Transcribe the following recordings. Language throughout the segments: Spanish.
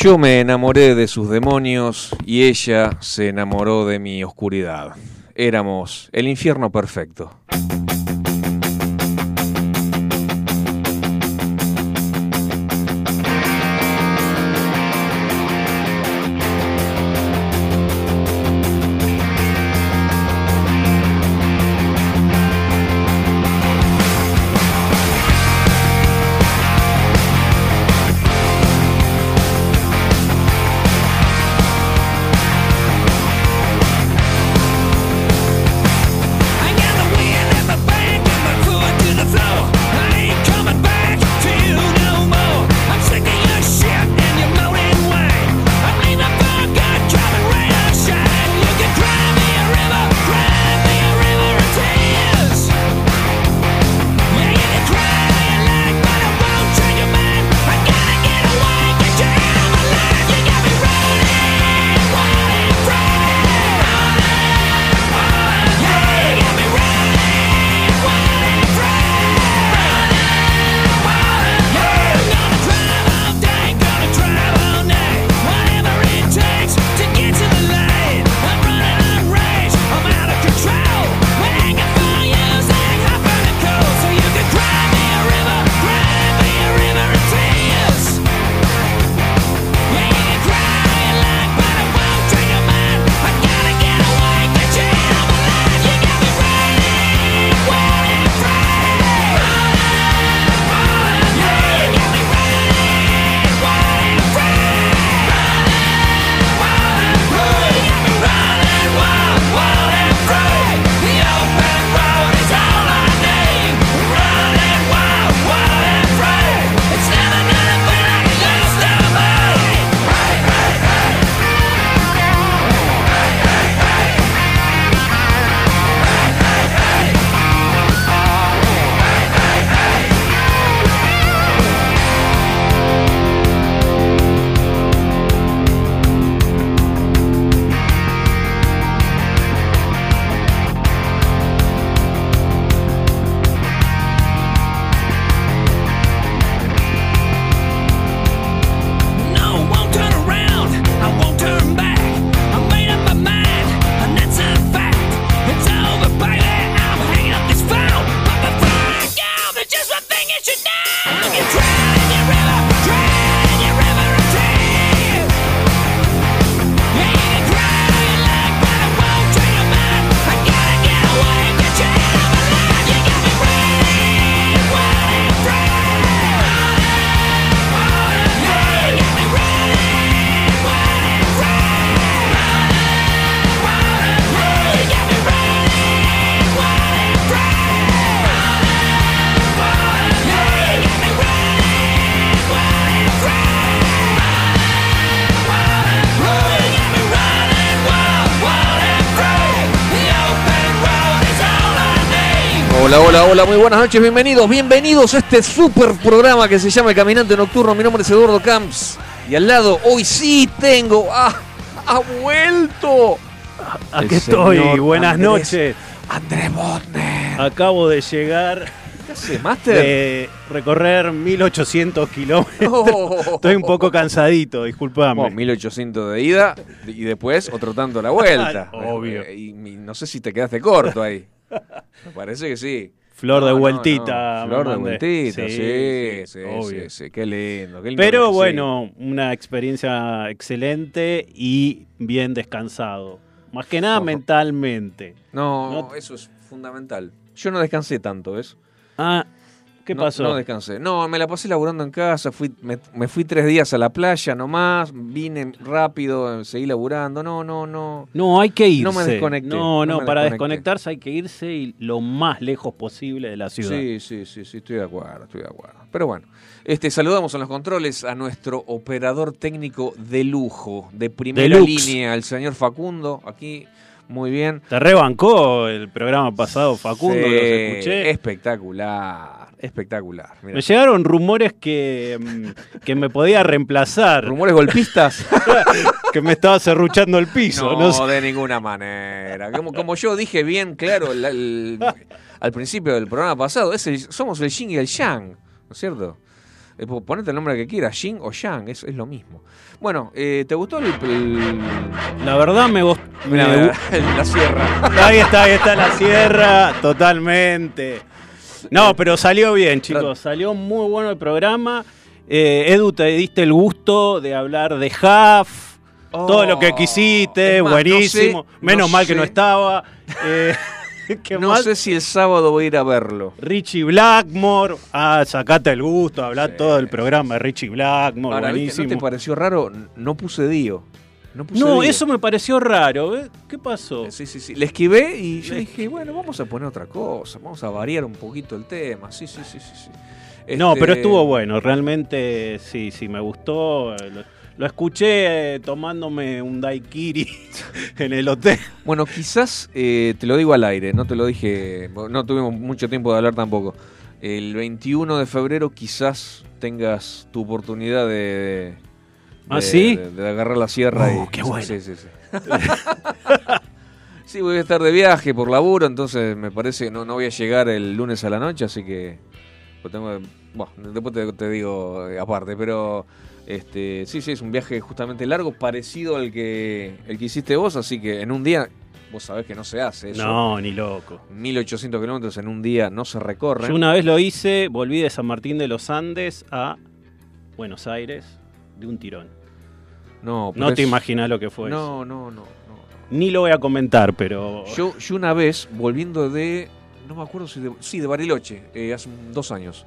Yo me enamoré de sus demonios y ella se enamoró de mi oscuridad. Éramos el infierno perfecto. Hola, muy buenas noches, bienvenidos, bienvenidos a este super programa que se llama El Caminante Nocturno. Mi nombre es Eduardo Camps y al lado hoy sí tengo. ¡Ah! ¡Ha vuelto! Aquí estoy, buenas Andrés- noches. André Botner. Acabo de llegar ¿Qué hace, Master? de recorrer 1800 kilómetros. Oh. Estoy un poco cansadito, disculpame. Bueno, 1800 de ida y después otro tanto la vuelta. Obvio. Y, y no sé si te quedaste corto ahí. Me parece que sí. Flor de No, vueltita. no. Flor de vueltita, sí, sí, sí, obvio. sí, Qué lindo, qué lindo Pero bueno, una experiencia excelente y bien descansado. Más que nada Ojo. mentalmente. No, no- eso es fundamental. Yo no descansé tanto, ¿ves? Ah, ¿qué No- pasó? No descansé. No, me la pasé laburando en casa, fui, me, me fui tres días a la playa nomás, vine rápido, seguí laburando. No, no, no. No, hay que irse. No me desconecté, No, no para desconecté. desconectarse hay que irse y lo más lejos posible de la ciudad. Sí, sí, sí, sí, estoy de acuerdo, estoy de acuerdo. Pero bueno, este, saludamos en los controles a nuestro operador técnico de lujo, de primera Deluxe. línea, el señor Facundo, aquí Muy bien. Te rebancó el programa pasado, Facundo, Sí, los escuché. Espectacular, espectacular. Me llegaron rumores que, mm, que me podía reemplazar, ¿Rumores golpistas? que me estaba cerruchando el piso. no, No, sé. de ninguna manera. Como, como yo dije bien claro el- el- al principio del programa pasado, es el- somos el yin y el yang, ¿no es cierto? Eh, po- Ponete el nombre que quieras, yin o yang, es, es lo mismo. Bueno, eh, ¿te gustó el, el- La verdad me gustó. La sierra? Ahí está, ahí está la sierra, totalmente. No, pero salió bien, chicos. Salió muy bueno el programa. Eh, Edu, te diste el gusto de hablar de Huff, todo lo que quisiste, Oh, más, buenísimo. no sé, Menos no mal que no estaba. Eh, ¿Qué No más? sé si el sábado voy a ir a verlo. Richie Blackmore. Ah, sacate el gusto, hablar Sí, todo el programa de Richie Blackmore, Ahora, buenísimo. ¿no te pareció raro? No puse Dio. No, eso me pareció raro. ¿eh? ¿Qué pasó? Sí, sí, sí. Le esquivé y yo Le dije, bueno, vamos a poner otra cosa, vamos a variar un poquito el tema. Sí, sí, sí, sí. sí. No, Este, pero estuvo bueno, realmente sí, sí, me gustó. eh, Lo, lo escuché eh, tomándome un daiquiri en el hotel. Bueno, quizás, eh, te lo digo al aire, no te lo dije, no tuvimos mucho tiempo de hablar tampoco. El 21 de febrero quizás tengas tu oportunidad de... ¿Ah, de- sí? De, de agarrar la sierra Oh, y... qué bueno. Sí, sí, sí. Sí, voy a estar de viaje por laburo, entonces me parece que no, no voy a llegar el lunes a la noche, así que pues tengo, bueno, después te, te digo eh, aparte, pero este, sí, sí, es un viaje justamente largo, parecido al que el que hiciste vos, así que en un día, vos sabés que no se hace eso. No, ni loco. 1800 kilómetros en un día no se recorren. Yo una vez lo hice, volví de San Martín de los Andes a Buenos Aires de un tirón. No, No te imaginas lo que fue eso. No, no, no, no. no. Ni lo voy a comentar, pero... Yo, yo una vez, volviendo de. No me acuerdo si de. Sí, de Bariloche, eh, hace dos años.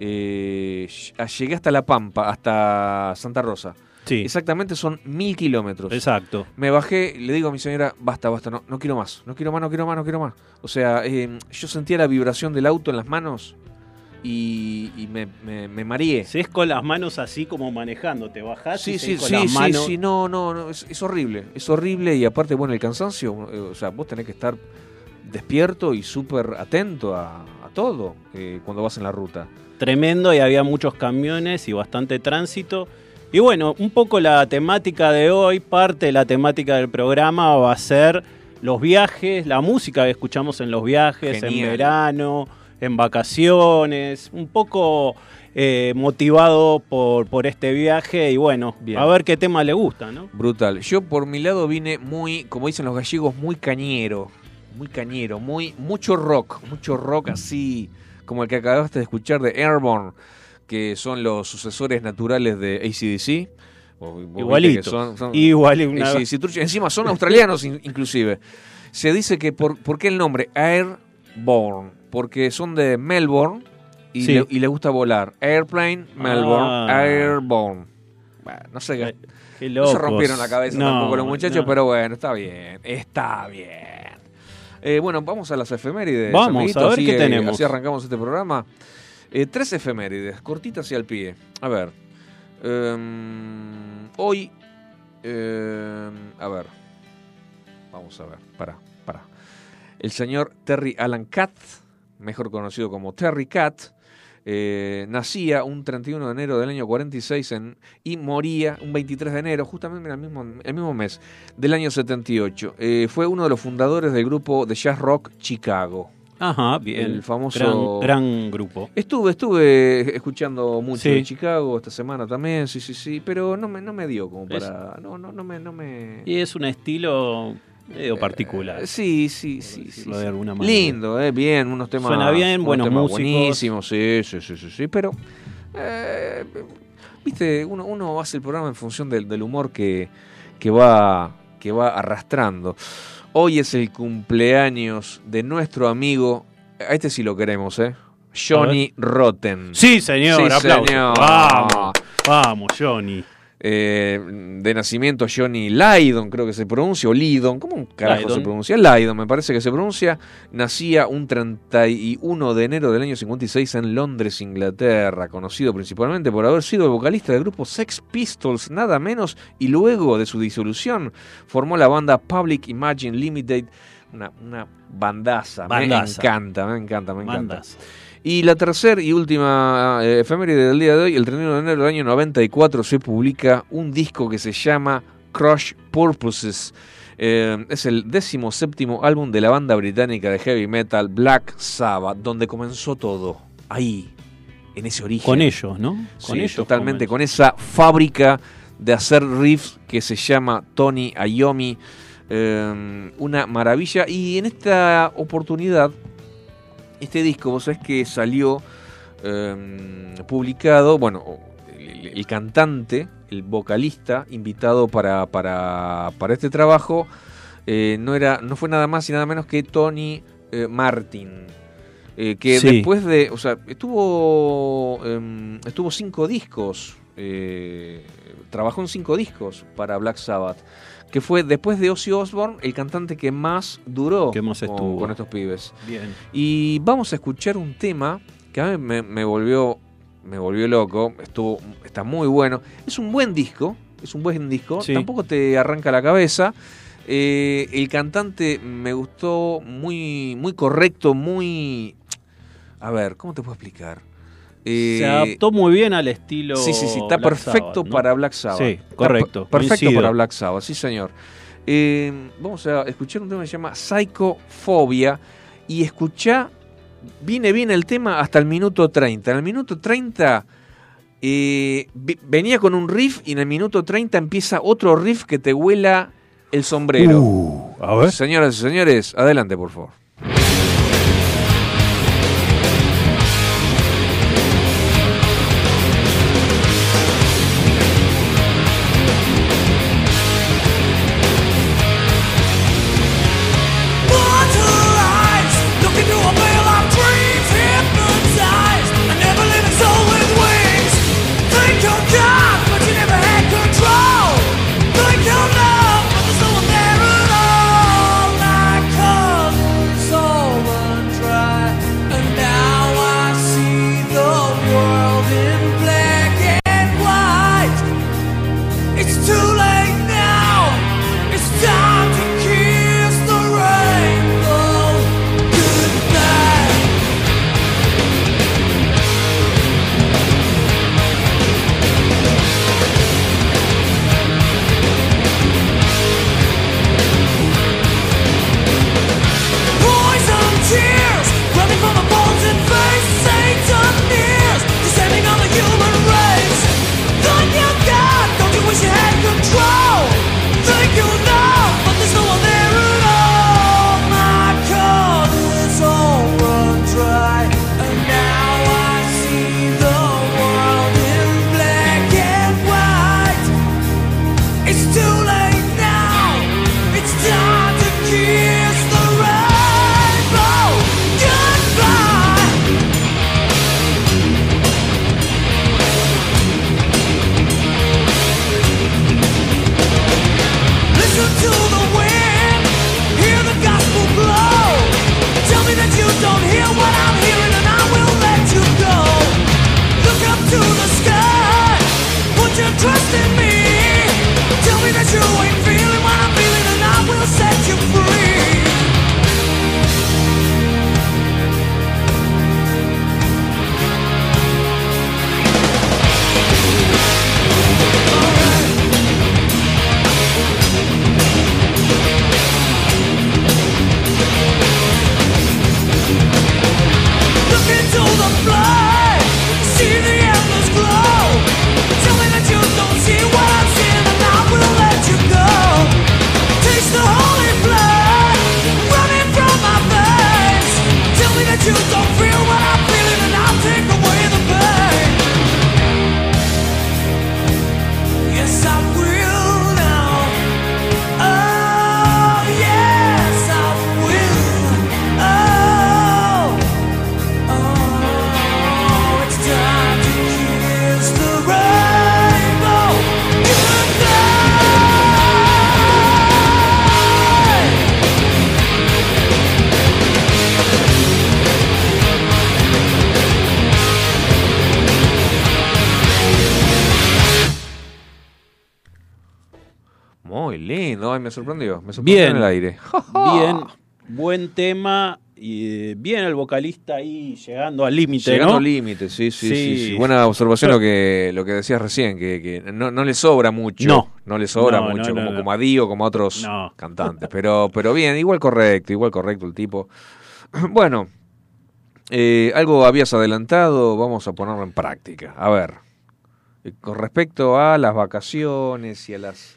Eh, ll- llegué hasta La Pampa, hasta Santa Rosa. sí, Exactamente son mil kilómetros. exacto. Me bajé, le digo a mi señora, basta, basta, no, no quiero más, no quiero más, no quiero más, no quiero más. O sea, eh, yo sentía la vibración del auto en las manos y, y me, me, me mareé. Si es con las manos así como manejando, te bajás Sí, y sí, con sí, las sí, manos... sí, no, no, no, es, es horrible, es horrible y aparte, bueno, el cansancio, eh, o sea, vos tenés que estar despierto y súper atento a todo eh, cuando vas en la ruta. tremendo y había muchos camiones y bastante tránsito. Y bueno, un poco la temática de hoy, parte de la temática del programa va a ser los viajes, la música que escuchamos en los viajes, en verano, en vacaciones, un poco eh, motivado por, por este viaje y bueno, Bien. a ver qué tema le gusta, ¿no? Brutal. Yo por mi lado vine muy, como dicen los gallegos, muy cañero, muy cañero, muy mucho rock, mucho rock así como el que acabaste de escuchar de Airborne, que son los sucesores naturales de ACDC. Igualitos. son- son- Igual una... AC/DC, trucho. Encima son australianos in- inclusive. Se dice que por, ¿por qué el nombre? Airborne. Porque son de Melbourne y, Sí. le, y gusta volar. Airplane, Melbourne, Ah. Airborne. Bueno, no sé qué. Qué No se rompieron la cabeza No, tampoco los muchachos, no. pero bueno, está bien. Está bien. Eh, bueno, vamos a las efemérides. Vamos, a ver así, qué tenemos. Así arrancamos este programa. Eh, tres efemérides, cortitas y al pie. A ver. em, hoy. em, a ver. Vamos a ver. Para, para. El señor Terry Alan Catt, mejor conocido como Terry Catt, eh, nacía un 31 de enero del año 46 en, y moría un 23 de enero, justamente en el mismo, el mismo mes del año 78. Eh, fue uno de los fundadores del grupo de jazz rock Chicago. Ajá, bien. El famoso- Gran, gran grupo. Estuve, estuve escuchando mucho Sí. en Chicago esta semana también, sí, sí, sí, pero no me, no me dio como para... No, no, no me... No me... Y es un estilo medio particular. Eh, sí, sí, sí, sí, de alguna manera. Lindo, eh, bien, unos temas. Suena bien, buenos temas músicos. Buenísimos, sí, sí, sí, sí, sí, pero. eh, Viste, uno, uno hace el programa en función del, del humor que, que, va, que va arrastrando. Hoy es el cumpleaños de nuestro amigo. A este sí lo queremos, ¿eh? Johnny Rotten. Sí, señor, Sí, aplausos. señor. Vamos, vamos, Johnny. Eh, de nacimiento Johnny Lydon, creo que se pronuncia, o Lydon, ¿cómo carajo Lydon. se pronuncia? Lydon, me parece que se pronuncia. Nacía un 31 de enero del año 56 en Londres, Inglaterra, conocido principalmente por haber sido el vocalista del grupo Sex Pistols, nada menos, y luego de su disolución formó la banda Public Imagine Limited, una, una bandaza. Bandaza. Me encanta, me encanta, me encanta. Y la tercera y última eh, efeméride del día de hoy, el 31 de enero del año 94, se publica un disco que se llama Crush Purposes. Eh, es el décimo séptimo álbum de la banda británica de heavy metal Black Sabbath, donde comenzó todo. Ahí, en ese origen. Con ellos, ¿no? Con Sí, ellos. totalmente, con esa fábrica de hacer riffs que se llama Tony Iommi. Eh, una maravilla. Y en esta oportunidad, este disco, vos sabés que salió eh, publicado, bueno, el, el cantante, el vocalista, invitado para, para, para este trabajo, eh, no, era, no fue nada más y nada menos que Tony eh, Martin. eh, que Sí. después de. O sea, estuvo. em, estuvo cinco discos. Eh, trabajó en cinco discos para Black Sabbath. Que fue después de Ozzy Osbourne el cantante que más duró Que más con- estos pibes. Bien. Y vamos a escuchar un tema que a mí me, me volvió me volvió loco, estuvo está muy bueno. Es un buen disco, es un buen disco, Sí. tampoco te arranca la cabeza. Eh, el cantante me gustó muy muy correcto, muy a ver, ¿cómo te puedo explicar? Eh, Se adaptó muy bien al estilo. Sí, sí, sí, está Black perfecto Sabbath, ¿no? para Black Sabbath. Sí, correcto, per- perfecto coincido. para Black Sabbath, sí, señor. Eh, vamos a escuchar un tema que se llama Psychofobia y escuchá, viene bien el tema hasta el minuto 30. En el minuto 30 eh, venía con un riff y en el minuto 30 empieza otro riff que te huela el sombrero. Uh, a ver. Señoras y señores, adelante por favor. Me sorprendió, me sorprendió Bien. en el aire. Bien, buen tema y eh, bien el vocalista ahí llegando al límite, Llegando ¿no? al límite, sí, sí, sí, Sí. sí. Buena observación lo que lo que decías recién, que, que no, no le sobra mucho. No. le sobra No, no, mucho, no, como, no. como a Dio, como a otros No. cantantes. Pero, pero bien, igual correcto, igual correcto el tipo. Bueno, eh, algo habías adelantado, vamos a ponerlo en práctica. A ver, eh, con respecto a las vacaciones y a las...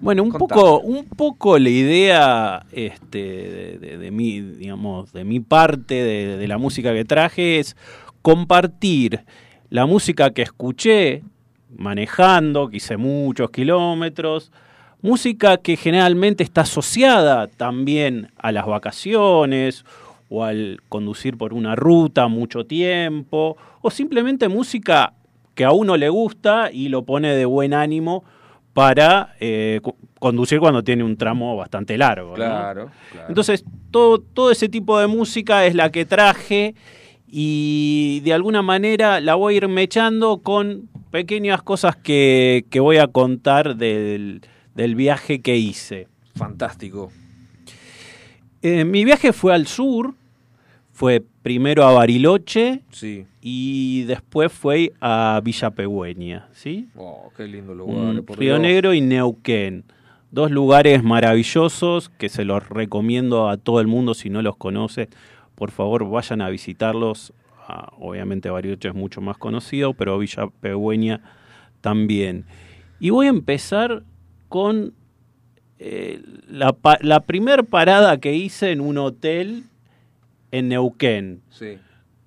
Bueno, un Contame. poco, un poco la idea este, de, de- de mi, digamos, de mi parte de, de la música que traje es compartir la música que escuché manejando, que hice muchos kilómetros, música que generalmente está asociada también a las vacaciones o al conducir por una ruta mucho tiempo, o simplemente música que a uno le gusta y lo pone de buen ánimo para eh, conducir cuando tiene un tramo bastante largo. ¿no? Claro, claro. Entonces, todo, todo ese tipo de música es la que traje y de alguna manera la voy a ir mechando con pequeñas cosas que, que voy a contar del, del viaje que hice. Fantástico. Eh, mi viaje fue al sur, fue primero a Bariloche Sí. y después fue a Villa Pegüeña, ¿sí? Oh, qué lindo lugar. Mm, por Río Dios. Negro y Neuquén. Dos lugares maravillosos que se los recomiendo a todo el mundo si no los conoce. Por favor, vayan a visitarlos. Ah, obviamente Bariloche es mucho más conocido, pero Villa Pegüeña también. Y voy a empezar con eh, la, la primer parada que hice en un hotel en Neuquén. Sí.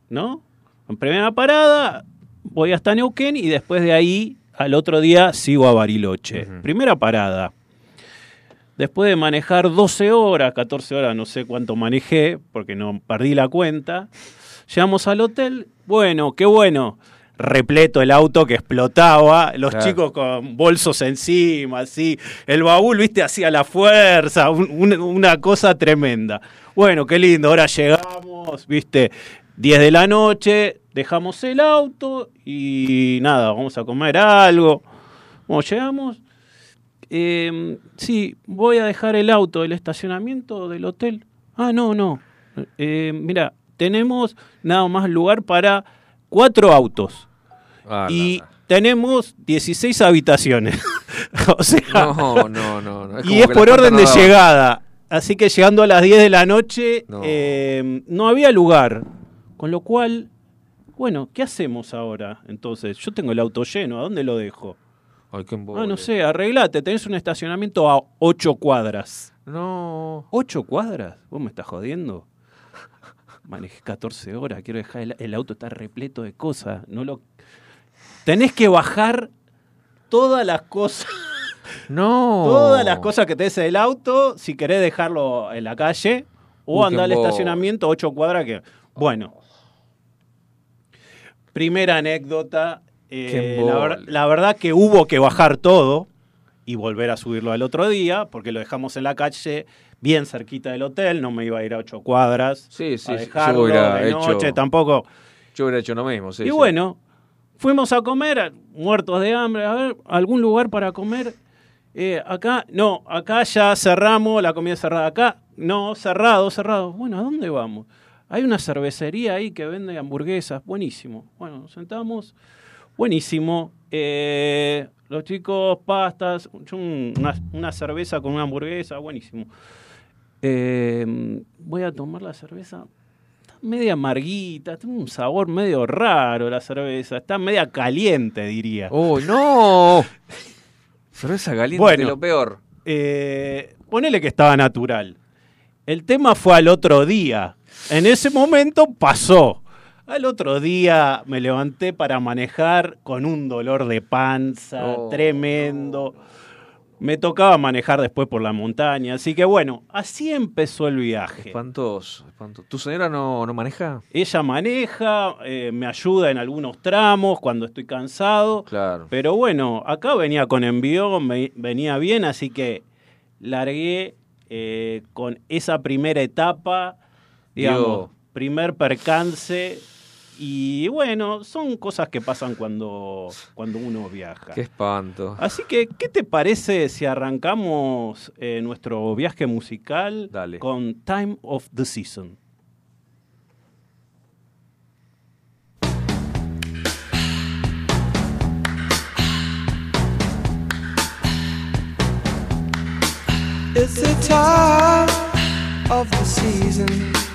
¿no? En primera parada voy hasta Neuquén y después de ahí al otro día sigo a Bariloche. Primera parada. Después de manejar 12 horas, 14 horas, no sé cuánto manejé, porque no perdí la cuenta. Llegamos al hotel. Bueno, qué bueno. Repleto el auto que explotaba, los Claro. chicos con bolsos encima, así. El baúl, viste, hacía la fuerza, un- un- una cosa tremenda. Bueno, qué lindo, ahora llegamos, viste, 10 de la noche, dejamos el auto y nada, vamos a comer algo. Bueno, llegamos. Eh, sí, voy a dejar el auto del estacionamiento del hotel. Ah, no, no. Eh, mira, tenemos nada más lugar para cuatro autos. Ah, y tenemos 16 habitaciones. o sea, No, no, no. no. y como es por orden de llegada. Así que llegando a las 10 de la noche No. eh, no había lugar. Con lo cual, bueno, ¿qué hacemos ahora? Entonces, yo tengo el auto lleno, ¿a dónde lo dejo? Ay, qué Ah, no sé, arreglate, tenés un estacionamiento a 8 cuadras. No. ¿8 cuadras? ¿Vos me estás jodiendo? Manejé 14 horas, quiero dejar el, el auto está repleto de cosas. No lo tenés que bajar todas las cosas, No. todas las cosas que tenés en el auto si querés dejarlo en la calle o Uy, andar al estacionamiento 8 cuadras que bueno. Primera anécdota, eh, la, ver- la verdad que hubo que bajar todo y volver a subirlo al otro día porque lo dejamos en la calle bien cerquita del hotel, no me iba a ir a 8 cuadras Sí, sí, a dejarlo yo hubiera de hecho- noche tampoco. Yo hubiera hecho lo mismo, sí. y sí. bueno, fuimos a comer, muertos de hambre, a ver, algún lugar para comer. Eh, acá, no, acá ya cerramos, la comida cerrada. Acá, no, cerrado, cerrado. Bueno, ¿a dónde vamos? Hay una cervecería ahí que vende hamburguesas, buenísimo. Bueno, nos sentamos, buenísimo. Eh, los chicos, pastas, una, una cerveza con una hamburguesa, buenísimo. Eh, voy a tomar la cerveza, está media amarguita, tiene un sabor medio raro la cerveza, está media caliente, diría. ¡Uy, no! Cerveza caliente, Bueno. lo peor. Eh, ponele que estaba natural. El tema fue al otro día. En ese momento pasó. Al otro día me levanté para manejar con un dolor de panza Oh, tremendo. Me tocaba manejar después por la montaña. Así que bueno, así empezó el viaje. Espantoso, espantoso. ¿Tu señora no, no maneja? Ella maneja, eh, me ayuda en algunos tramos cuando estoy cansado. Claro. Pero bueno, acá venía con envío, me- venía bien, así que largué eh, con esa primera etapa, digamos, Dio. primer percance Y bueno, son cosas que pasan cuando, cuando uno viaja. Qué espanto. Así que, ¿qué te parece si arrancamos eh, nuestro viaje musical Dale. con Time of the Season? It's the time of the season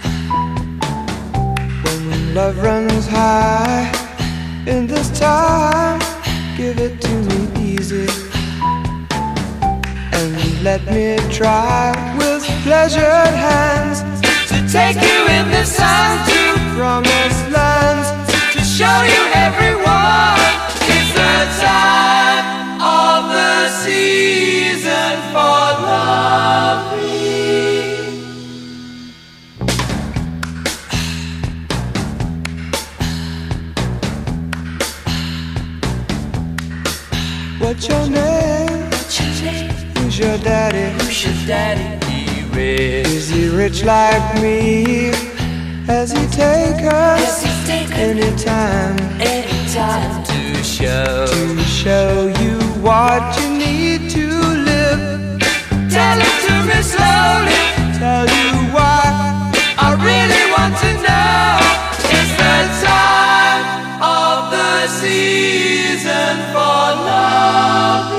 love runs high. In this time, give it to me easy and let me try with pleasured hands to take you in the sun to promised lands to show you everyone. What's your name? Who's your daddy? Who's your daddy? He rich. Is he rich like me? Has he taken anytime Anytime to show to show you what you need to live? Tell it to me slowly. Tell you why I really want to know. Season for loving.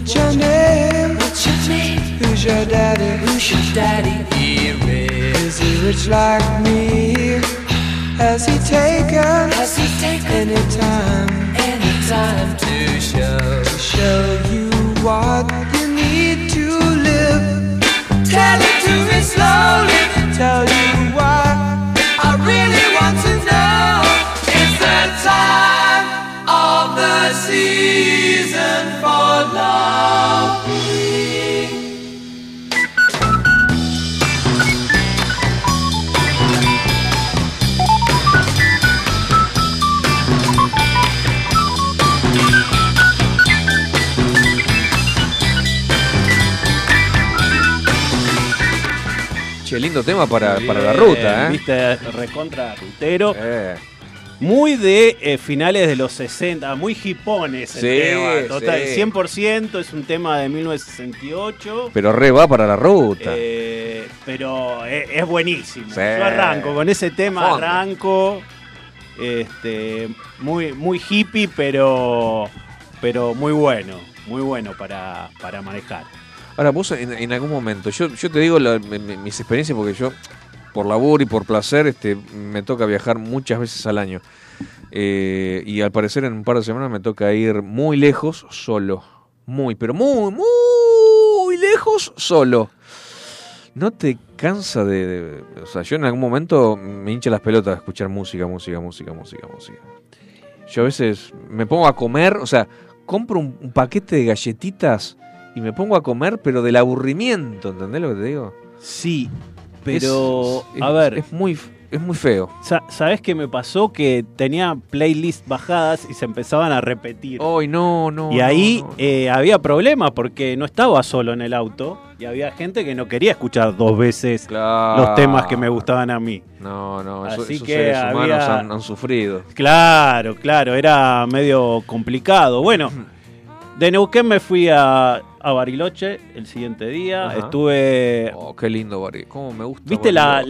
What's your name? What's your name? Who's your daddy? Who's your daddy? He. Is he rich like me? Has he taken Has he taken anytime anytime to show to show you what you need to live? Tell it to me slowly. Tell Tema para, para la ruta, ¿eh? Viste, recontra rutero. Eh, Muy de eh, finales de los 60, muy hipones el Sí, tema. Total, sí. 100% es un tema de 1968. Pero re va para la ruta. eh, pero es, es buenísimo. Sí. Yo arranco con ese tema, Fondo. arranco. Este, muy, muy hippie, pero, pero muy bueno. Muy bueno para, para manejar. Ahora, vos en, algún momento, yo, yo te digo mis experiencias porque yo, por labor y por placer, este, me toca viajar muchas veces al año. Eh, y al parecer en un par de semanas me toca ir muy lejos solo. Muy, pero muy, muy lejos solo. ¿No te cansa de, O sea, yo en algún momento me hincha las pelotas de escuchar música, música, música, música, música. Yo a veces me pongo a comer, o sea, compro un paquete de galletitas y me pongo a comer, pero del aburrimiento, ¿entendés lo que te digo? Sí, pero Es- a ver, Es muy, es muy feo. sa- ¿sabes qué me pasó? Que tenía playlists bajadas y se empezaban a repetir. Ay, no, no. Y ahí no, no. eh, había problemas porque no estaba solo en el auto y había gente que no quería escuchar dos veces Claro. los temas que me gustaban a mí. No, no, eso- Así esos que seres humanos han sufrido. Claro, claro, era medio complicado. Bueno, de Neuquén me fui a, a Bariloche el siguiente día. Ajá. Estuve. Oh, qué lindo Bariloche. ¿Cómo me gusta ¿Viste la,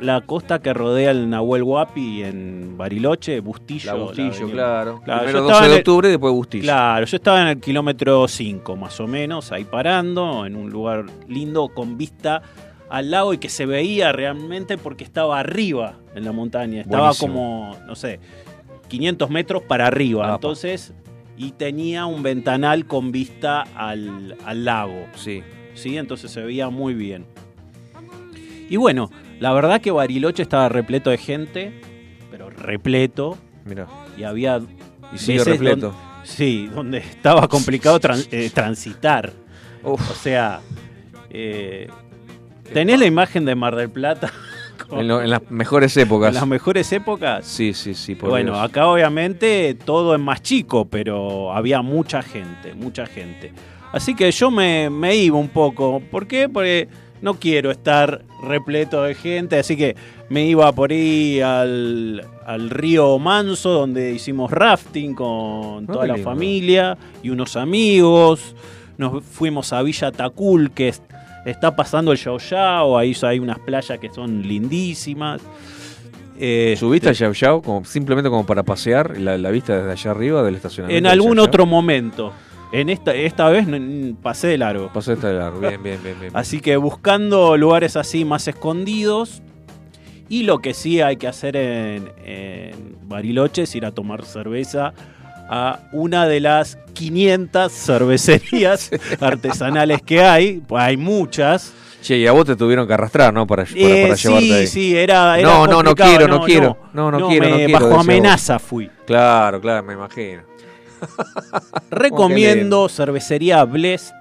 la, costa que rodea el Nahuel Huapi en Bariloche? Bustillo. La Bustillo, claro. Claro, Primero yo 12 estaba de en el- octubre y después Bustillo. Claro, yo estaba en el kilómetro 5 más o menos, ahí parando, en un lugar lindo con vista al lago y que se veía realmente porque estaba arriba en la montaña. Estaba Buenísimo. como, no sé, 500 metros para arriba. Apa. Entonces y tenía un ventanal con vista al, al lago. Sí. ¿sí? Entonces se veía muy bien. Y bueno, la verdad que Bariloche estaba repleto de gente, pero repleto, Mira. y había Y sigue repleto. donde- sí, donde estaba complicado eh, transitar. Uf. O sea, eh, tenés la imagen de Mar del Plata En, lo- en las mejores en épocas. las mejores épocas. Sí, sí, sí. por Bueno, Dios. acá obviamente todo es más chico, pero había mucha gente, mucha gente. Así que yo me, me iba un poco. ¿Por qué? Porque no quiero estar repleto de gente, así que me iba por ahí al, al río Manso, donde hicimos rafting con Ah, toda la familia y unos amigos. Nos fuimos a Villa Tacul, que es- está pasando el Yao Yao, ahí hay unas playas que son lindísimas. Eh, ¿Subiste al Yao Yao como, simplemente como para pasear la, la vista desde allá arriba del estacionamiento? En algún Yao Yao? otro momento. En esta, esta vez pasé de largo. Esta de largo. Bien, bien, bien. bien. Así que buscando lugares así más escondidos. Y lo que sí hay que hacer en, en Bariloche es ir a tomar cerveza a una de las 500 cervecerías artesanales que hay. Pues hay muchas. Che, y a vos te tuvieron que arrastrar, ¿no? Para, para, Eh, para llevarte sí, ahí. sí, era, era No, no, no quiero, no quiero. No, no quiero, no me- quiero, Bajo decía amenaza fui. Claro, claro, me imagino. Recomiendo cervecería Blessed.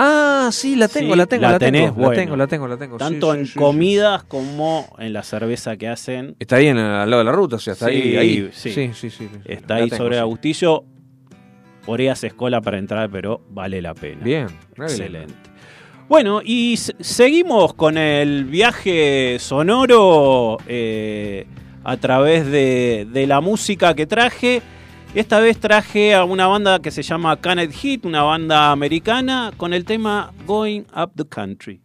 Ah, sí, la tengo, Sí, la tengo, la la, tenés, tengo. La bueno. tengo, la tengo, la tengo. Tanto sí, en sí, sí. comidas como en la cerveza que hacen. Está ahí en, al lado de la ruta, o sea, está Sí, ahí, ahí. sí. Sí, sí, sí. Está La ahí tengo, sobre sí. Agustillo. Por ahí hace escola para entrar, pero vale la pena. Bien, muy bien. Excelente. Bueno, y seguimos con el viaje sonoro eh, a través de, de la música que traje. Esta vez traje a una banda que se llama Canet Hit, una banda americana, con el tema Going Up the Country.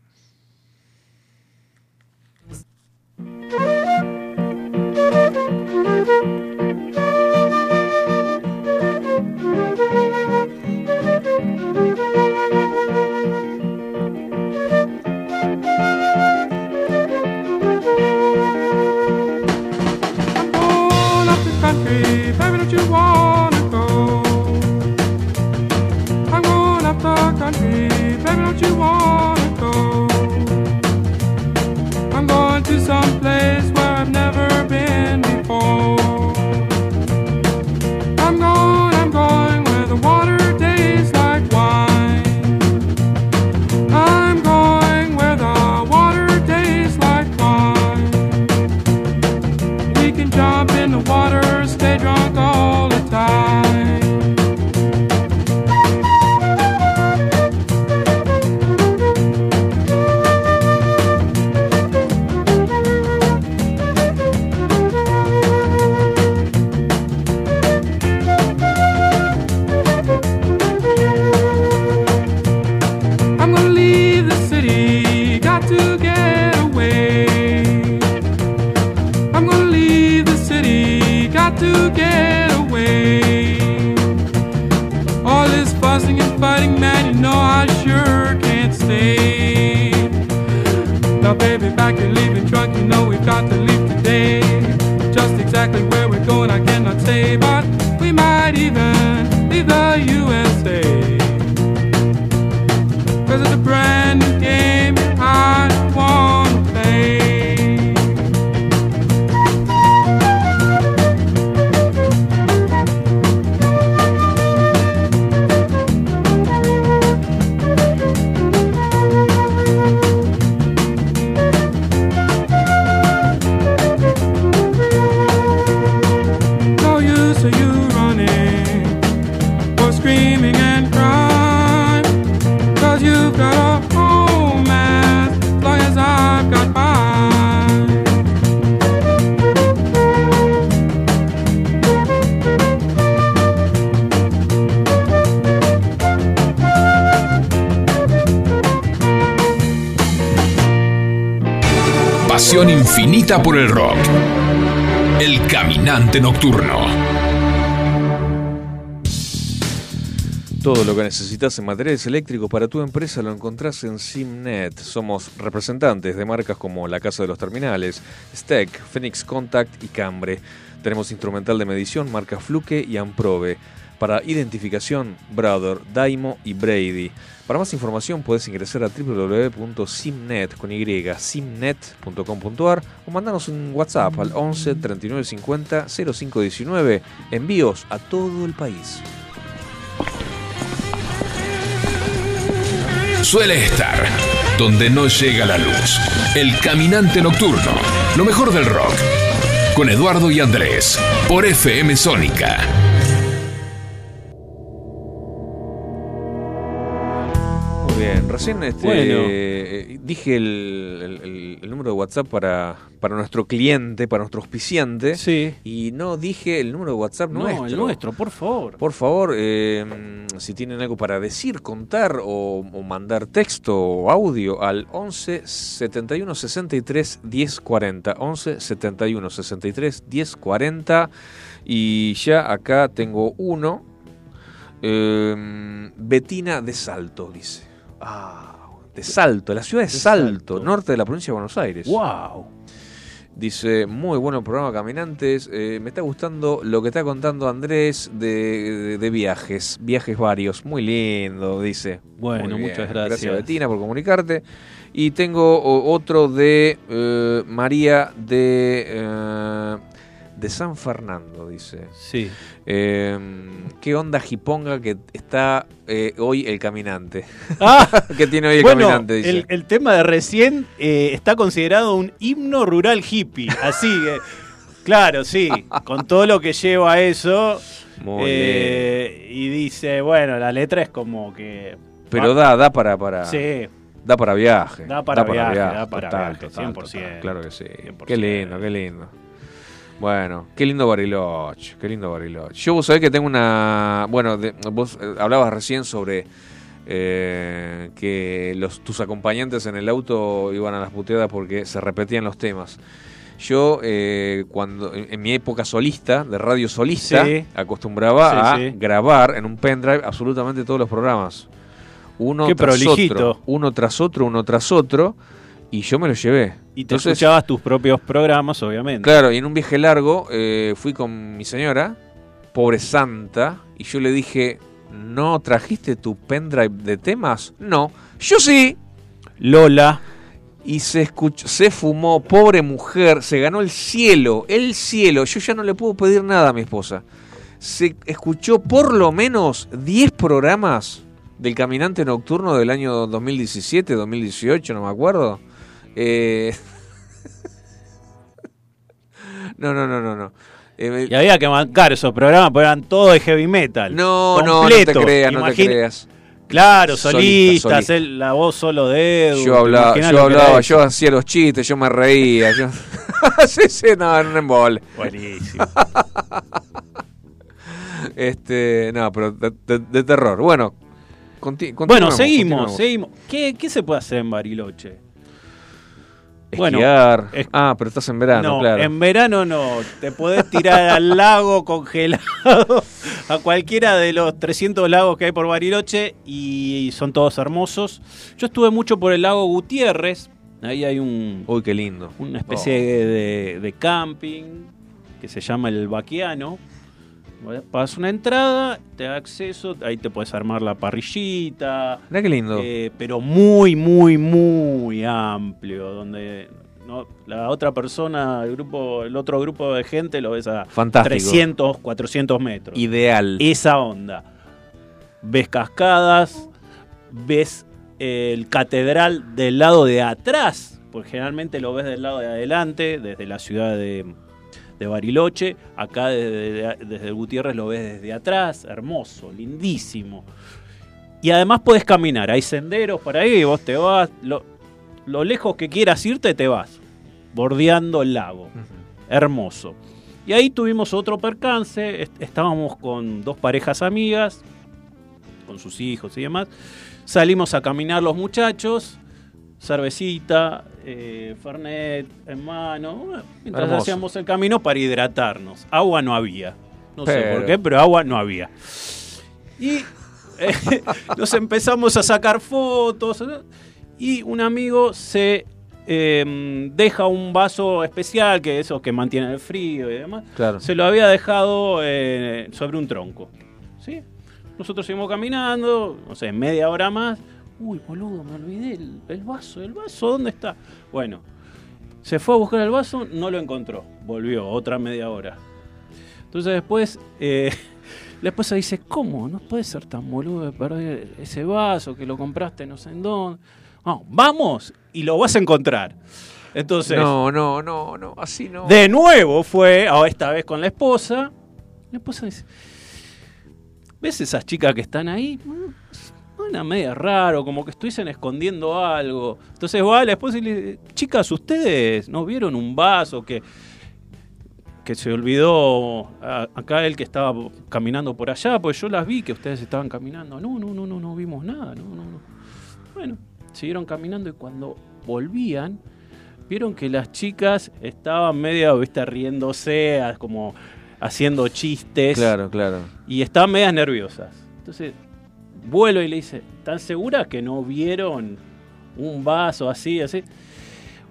Pasión infinita por el rock. El caminante nocturno. Todo lo que necesitas en materiales eléctricos para tu empresa lo encontrás en Simnet. Somos representantes de marcas como La Casa de los Terminales, Steck, Phoenix Contact y Cambre. Tenemos instrumental de medición marca Fluke y Amprobe. Para identificación, Brother, Daimo y Brady. Para más información puedes ingresar a www.simnet o mandarnos un WhatsApp al 11 39 50 05 19. Envíos a todo el país. Suele estar donde no llega la luz. El caminante nocturno. Lo mejor del rock. Con Eduardo y Andrés. Por FM Sónica. Bien, recién este, Bueno. eh, dije el, el- el- número de WhatsApp para, para nuestro cliente, para nuestro auspiciante. Sí. Y no dije el número de WhatsApp No, nuestro. el nuestro, por favor. Por favor, eh, si tienen algo para decir, contar o, o mandar texto o audio al 11 71 63 10 40. 11 71 63 10 40. Y ya acá tengo uno. Eh, Betina de Salto, dice. Ah, de Salto, la ciudad de, De Salto, Salto. norte de la provincia de Buenos Aires. ¡Wow! Dice, muy bueno programa Caminantes. Eh, me está gustando lo que está contando Andrés de, de- de viajes, viajes varios. Muy lindo, dice. Bueno, muchas gracias. Gracias Betina por comunicarte. Y tengo otro de eh, María de, eh, de San Fernando, dice. Sí. Eh, ¿Qué onda Jiponga que está eh, hoy el caminante? Ah, que tiene hoy el bueno, caminante, dice. el, el tema de recién eh, está considerado un himno rural hippie. Así que, claro, sí, con todo lo que lleva eso. Muy eh, y dice, bueno, la letra es como que. Pero da, da para, para, Sí, Da para viaje. Da para viaje, da para viaje, total, 100%. total, Claro que sí. 100%. Qué lindo, qué lindo. Bueno, qué lindo Bariloche, qué lindo Bariloche. Yo vos sabés que tengo una... Bueno, de- vos eh, hablabas recién sobre eh, que los, tus acompañantes en el auto iban a las puteadas porque se repetían los temas. Yo, eh, cuando en, en mi época solista, de radio solista, Sí. acostumbraba Sí, a sí. grabar en un pendrive absolutamente todos los programas. Uno Qué tras prolijito. otro, uno tras otro, uno tras otro, y yo me lo llevé. y te Entonces, escuchabas tus propios programas, obviamente. Claro, y en un viaje largo eh, fui con mi señora, pobre santa, y yo le dije, ¿no trajiste tu pendrive de temas? No, yo sí. Lola, Y se escuchó, se fumó, pobre mujer, se ganó el cielo, el cielo. Yo ya no le puedo pedir nada a mi esposa. Se escuchó por lo menos 10 programas del Caminante Nocturno del año 2017, 2018, no me acuerdo. Eh, no, no, no, no, no. Eh, y había que bancar esos programas, porque eran todos de heavy metal. no, no, no completos. te creas, no te creas. Claro, Solista, solistas, solista. la voz solo de Edu. Yo ¿te hablaba, yo hablaba, hacía los chistes, yo me reía. Yo... sí, sí, no, era un embole. Buenísimo. Este, no, pero de, de- de terror. Bueno, conti- bueno, seguimos, seguimos. ¿Qué, qué se puede hacer en Bariloche? Bueno, Esquiar. es- ah, pero estás en verano, no, claro. en verano no. Te podés tirar al lago congelado, a cualquiera de los 300 lagos que hay por Bariloche y son todos hermosos. Yo estuve mucho por el lago Gutiérrez. Ahí hay un, Uy, qué lindo. una especie de, de camping que se llama el Baquiano. Pagas una entrada, te da acceso, ahí te puedes armar la parrillita, Mirá qué lindo. eh, pero muy, muy, muy amplio, donde no, la otra persona, el grupo, el otro grupo de gente lo ves a Fantástico. 300, 400 metros. Ideal. Esa onda. Ves cascadas, ves eh, el catedral del lado de atrás, porque generalmente lo ves del lado de adelante, desde la ciudad de, de Bariloche. Acá desde, desde Gutiérrez lo ves desde atrás, hermoso, lindísimo. Y además podés caminar, hay senderos para ahí, vos te vas, lo, lo lejos que quieras irte, te vas, bordeando el lago hermoso. Y ahí tuvimos otro percance, est- estábamos con dos parejas amigas, con sus hijos y demás. Salimos a caminar los muchachos, cervecita, eh, Fernet en mano, mientras Hermoso. hacíamos el camino para hidratarnos. Agua no había, no sé por qué, pero agua no había. Y eh, nos empezamos a sacar fotos y un amigo se eh, deja un vaso especial, que esos que mantienen el frío y demás, Claro. se lo había dejado eh, sobre un tronco. ¿sí? Nosotros seguimos caminando, no sé, media hora más. Uy, boludo, me olvidé el, el vaso, el vaso, ¿dónde está? Bueno, se fue a buscar el vaso, no lo encontró. Volvió, otra media hora. Entonces después, eh, la esposa dice, ¿cómo? No puede ser tan boludo de perder ese vaso que lo compraste no sé en dónde. No, vamos y lo vas a encontrar. Entonces, No, no, no, no, así no. de nuevo fue, esta vez con la esposa. La esposa dice, ¿ves esas chicas que están ahí? Una media raro, como que estuviesen escondiendo algo. Entonces va la esposa y le dice, chicas, ¿ustedes no vieron un vaso que, que se olvidó a- acá el que estaba caminando por allá? Pues yo las vi que ustedes estaban caminando. No, no, no, no, no vimos nada. No, no, no. Bueno, siguieron caminando y cuando volvían, vieron que las chicas estaban medio, viste, riéndose, a- como haciendo chistes. Claro, claro. Y estaban medias nerviosas. Entonces, vuelo y le dice, ¿están seguras que no vieron un vaso así, así?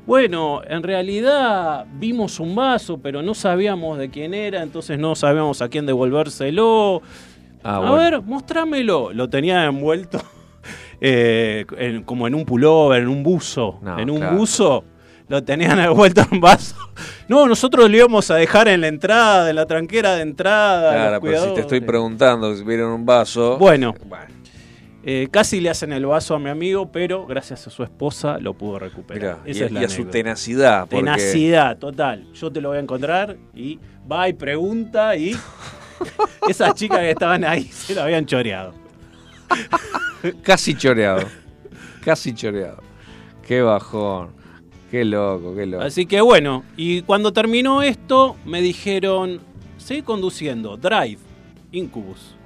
Bueno, en realidad vimos un vaso, pero no sabíamos de quién era, entonces no sabíamos a quién devolvérselo. Ah, a bueno. ver, mostrámelo. Lo tenía envuelto eh, en- como en un pullover, en un buzo. No, en un claro. buzo. Lo tenían envuelto en vaso. No, nosotros lo íbamos a dejar en la entrada, en la tranquera de entrada. Claro, pero si te estoy preguntando si vieron un vaso. Bueno, Bueno, eh, casi le hacen el vaso a mi amigo, pero gracias a su esposa lo pudo recuperar. mirá, y, Esa es la y a su tenacidad. Porque, Tenacidad, total. Yo te lo voy a encontrar y va y pregunta y esas chicas que estaban ahí se lo habían choreado. Casi choreado. Casi choreado. Qué bajón. Qué loco, qué loco. Así que bueno, y cuando terminó esto me dijeron, sigue conduciendo, Drive, Incubus.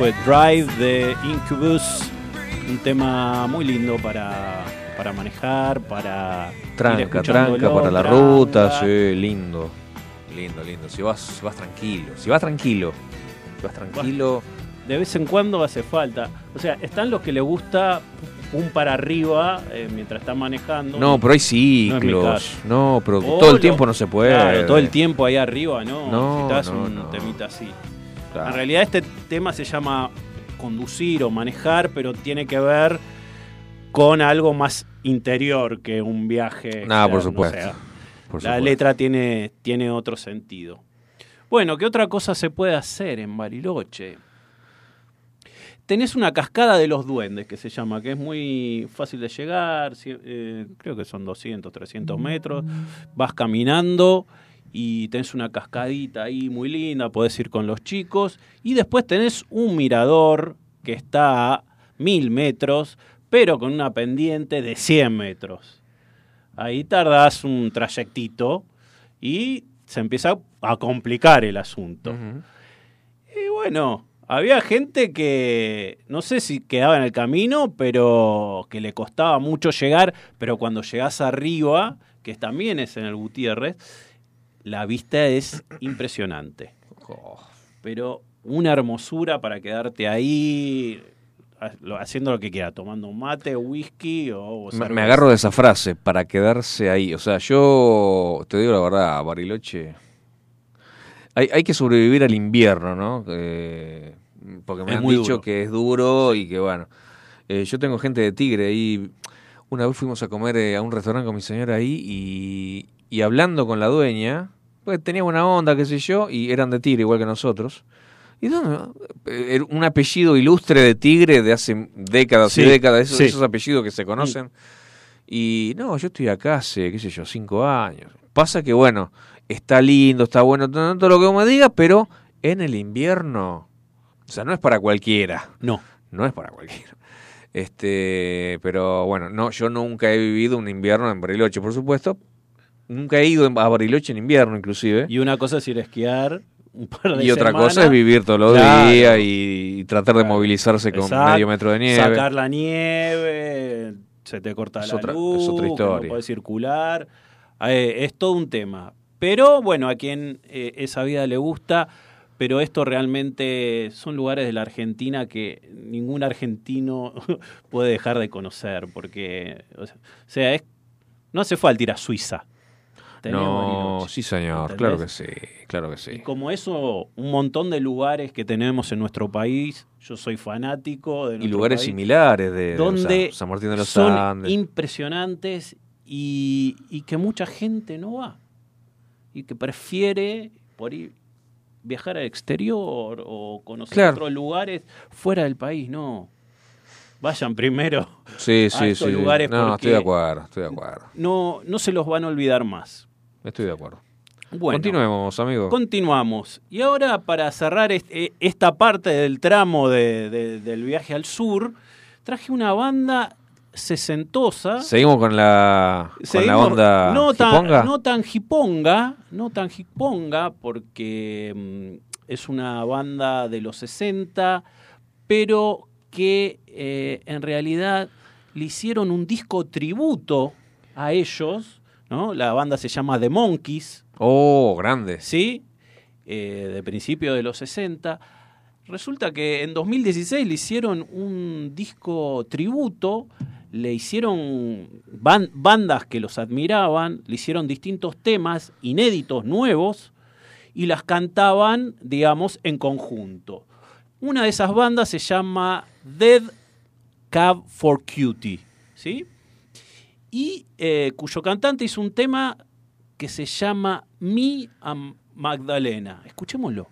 Fue Drive de Incubus. Un tema muy lindo para, para manejar, para. Tranca, tranca para la tranca. ruta, sí, lindo. Lindo, lindo. Si vas, si vas tranquilo, si vas tranquilo, si vas tranquilo. De vez en cuando hace falta. O sea, están los que le gusta un para arriba eh, mientras están manejando. No, pero hay ciclos. No, pero O todo el lo- tiempo no se puede. Claro, todo el tiempo ahí arriba, ¿no? No, Necesitas no, un no. temita así. Claro. En realidad este tema se llama conducir o manejar, pero tiene que ver con algo más interior que un viaje. Nada, por supuesto. o sea, por la supuesto. letra tiene, tiene otro sentido. Bueno, ¿qué otra cosa se puede hacer en Bariloche? Tenés una cascada de los duendes que se llama, que es muy fácil de llegar, eh, creo que son 200, 300 metros. Vas caminando y tenés una cascadita ahí muy linda, podés ir con los chicos. Y después tenés un mirador que está a mil metros, pero con una pendiente de 100 metros. Ahí tardás un trayectito y se empieza a complicar el asunto. Y bueno, había gente que no sé si quedaba en el camino, pero que le costaba mucho llegar, pero cuando llegás arriba, que también es en el Gutiérrez, la vista es impresionante. Oh, Pero una hermosura para quedarte ahí haciendo lo que quiera, tomando un mate, whisky o Me, agarro de esa frase, para quedarse ahí. O sea, yo te digo la verdad, Bariloche. Hay, hay que sobrevivir al invierno, ¿no? Eh, porque me Es han dicho duro. que es duro y que bueno. Eh, yo tengo gente de Tigre y una vez fuimos a comer eh, a un restaurante con mi señora ahí y, y hablando con la dueña, pues tenía buena onda, qué sé yo, y eran de Tigre igual que nosotros. ¿Y dónde? Eh, Un apellido ilustre de Tigre de hace décadas Sí, y décadas, esos, sí. esos apellidos que se conocen. Y no, yo estoy acá hace, qué sé yo, cinco años. Pasa que, bueno, está lindo, está bueno, todo, todo lo que uno diga, pero en el invierno, o sea, no es para cualquiera. No, No es para cualquiera. Este, pero bueno, no, yo nunca he vivido un invierno en Bariloche, por supuesto. Nunca he ido a Bariloche en invierno, inclusive. y una cosa es ir a esquiar un par de Y otra cosa es vivir todos los Claro. días y, tratar de Claro. movilizarse con Exacto. medio metro de nieve. Sacar la nieve, se te corta Es la otra- luz, es otra que no historia. podés circular. Eh, es todo un tema. Pero bueno, a quien eh, esa vida le gusta, pero esto realmente son lugares de la Argentina que ningún argentino puede dejar de conocer, porque, o sea, es, no hace falta ir a Suiza. No, sí señor, ¿entendés? claro que sí, claro que y sí. como eso, un montón de lugares que tenemos en nuestro país, yo soy fanático de Y lugares país, similares de, de, o sea, donde San Martín de los son Andes. impresionantes y, y que mucha gente no va y que prefiere por ir viajar al exterior o conocer Claro. otros lugares fuera del país, no. Vayan primero. Sí, a sí, sí. lugares no, porque- estoy de acuerdo, estoy de acuerdo. No, no se los van a olvidar más. Estoy de acuerdo. Bueno, Continuemos, amigo. Continuamos. Y ahora, para cerrar eh, esta parte del tramo de- de- del viaje al sur, traje una banda sesentosa. Seguimos con la, con la Seguimos- onda no tan, hiponga. no tan hiponga, no tan hiponga, porque mm, es una banda de los 60, pero que eh, en realidad le hicieron un disco tributo a ellos, ¿no? La banda se llama The Monkeys, Oh, grande. ¿sí? Eh, de principio de los 60. Resulta que en 2016 le hicieron un disco tributo, le hicieron ban- bandas que los admiraban, le hicieron distintos temas inéditos, nuevos, y las cantaban, digamos, en conjunto. Una de esas bandas se llama Dead Cab for Cutie, ¿sí? Y eh, cuyo cantante hizo un tema que se llama and Magdalena. Escuchémoslo.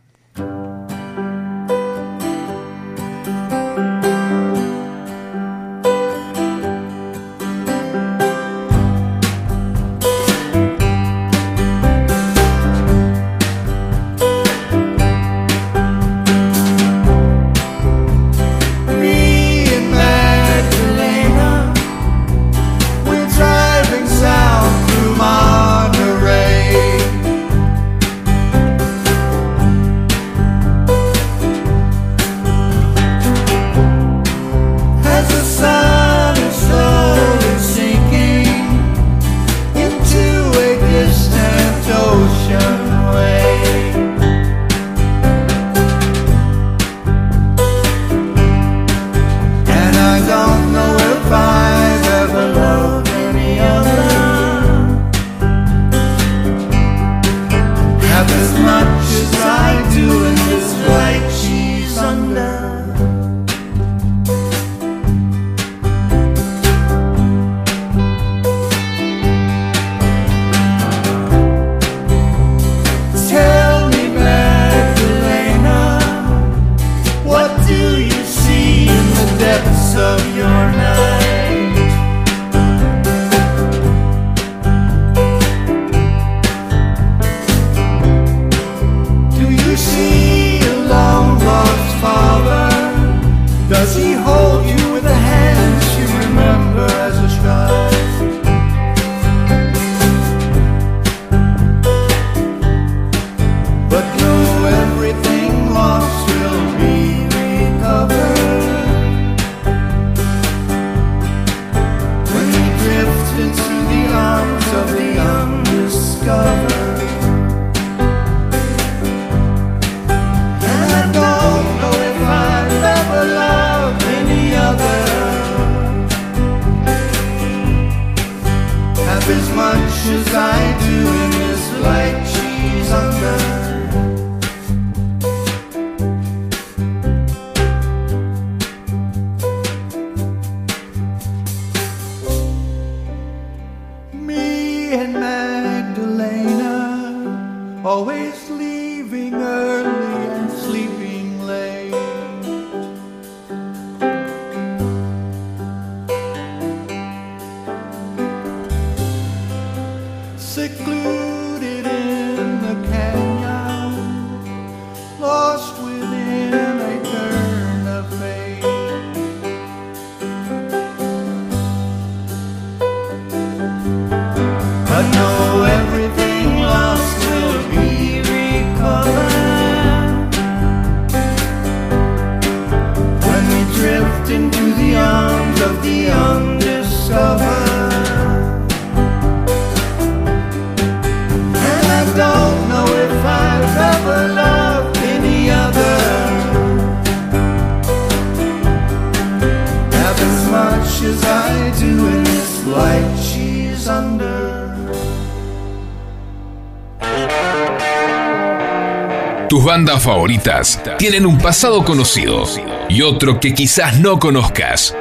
Tus bandas favoritas tienen un pasado conocido y otro que quizás no conozcas.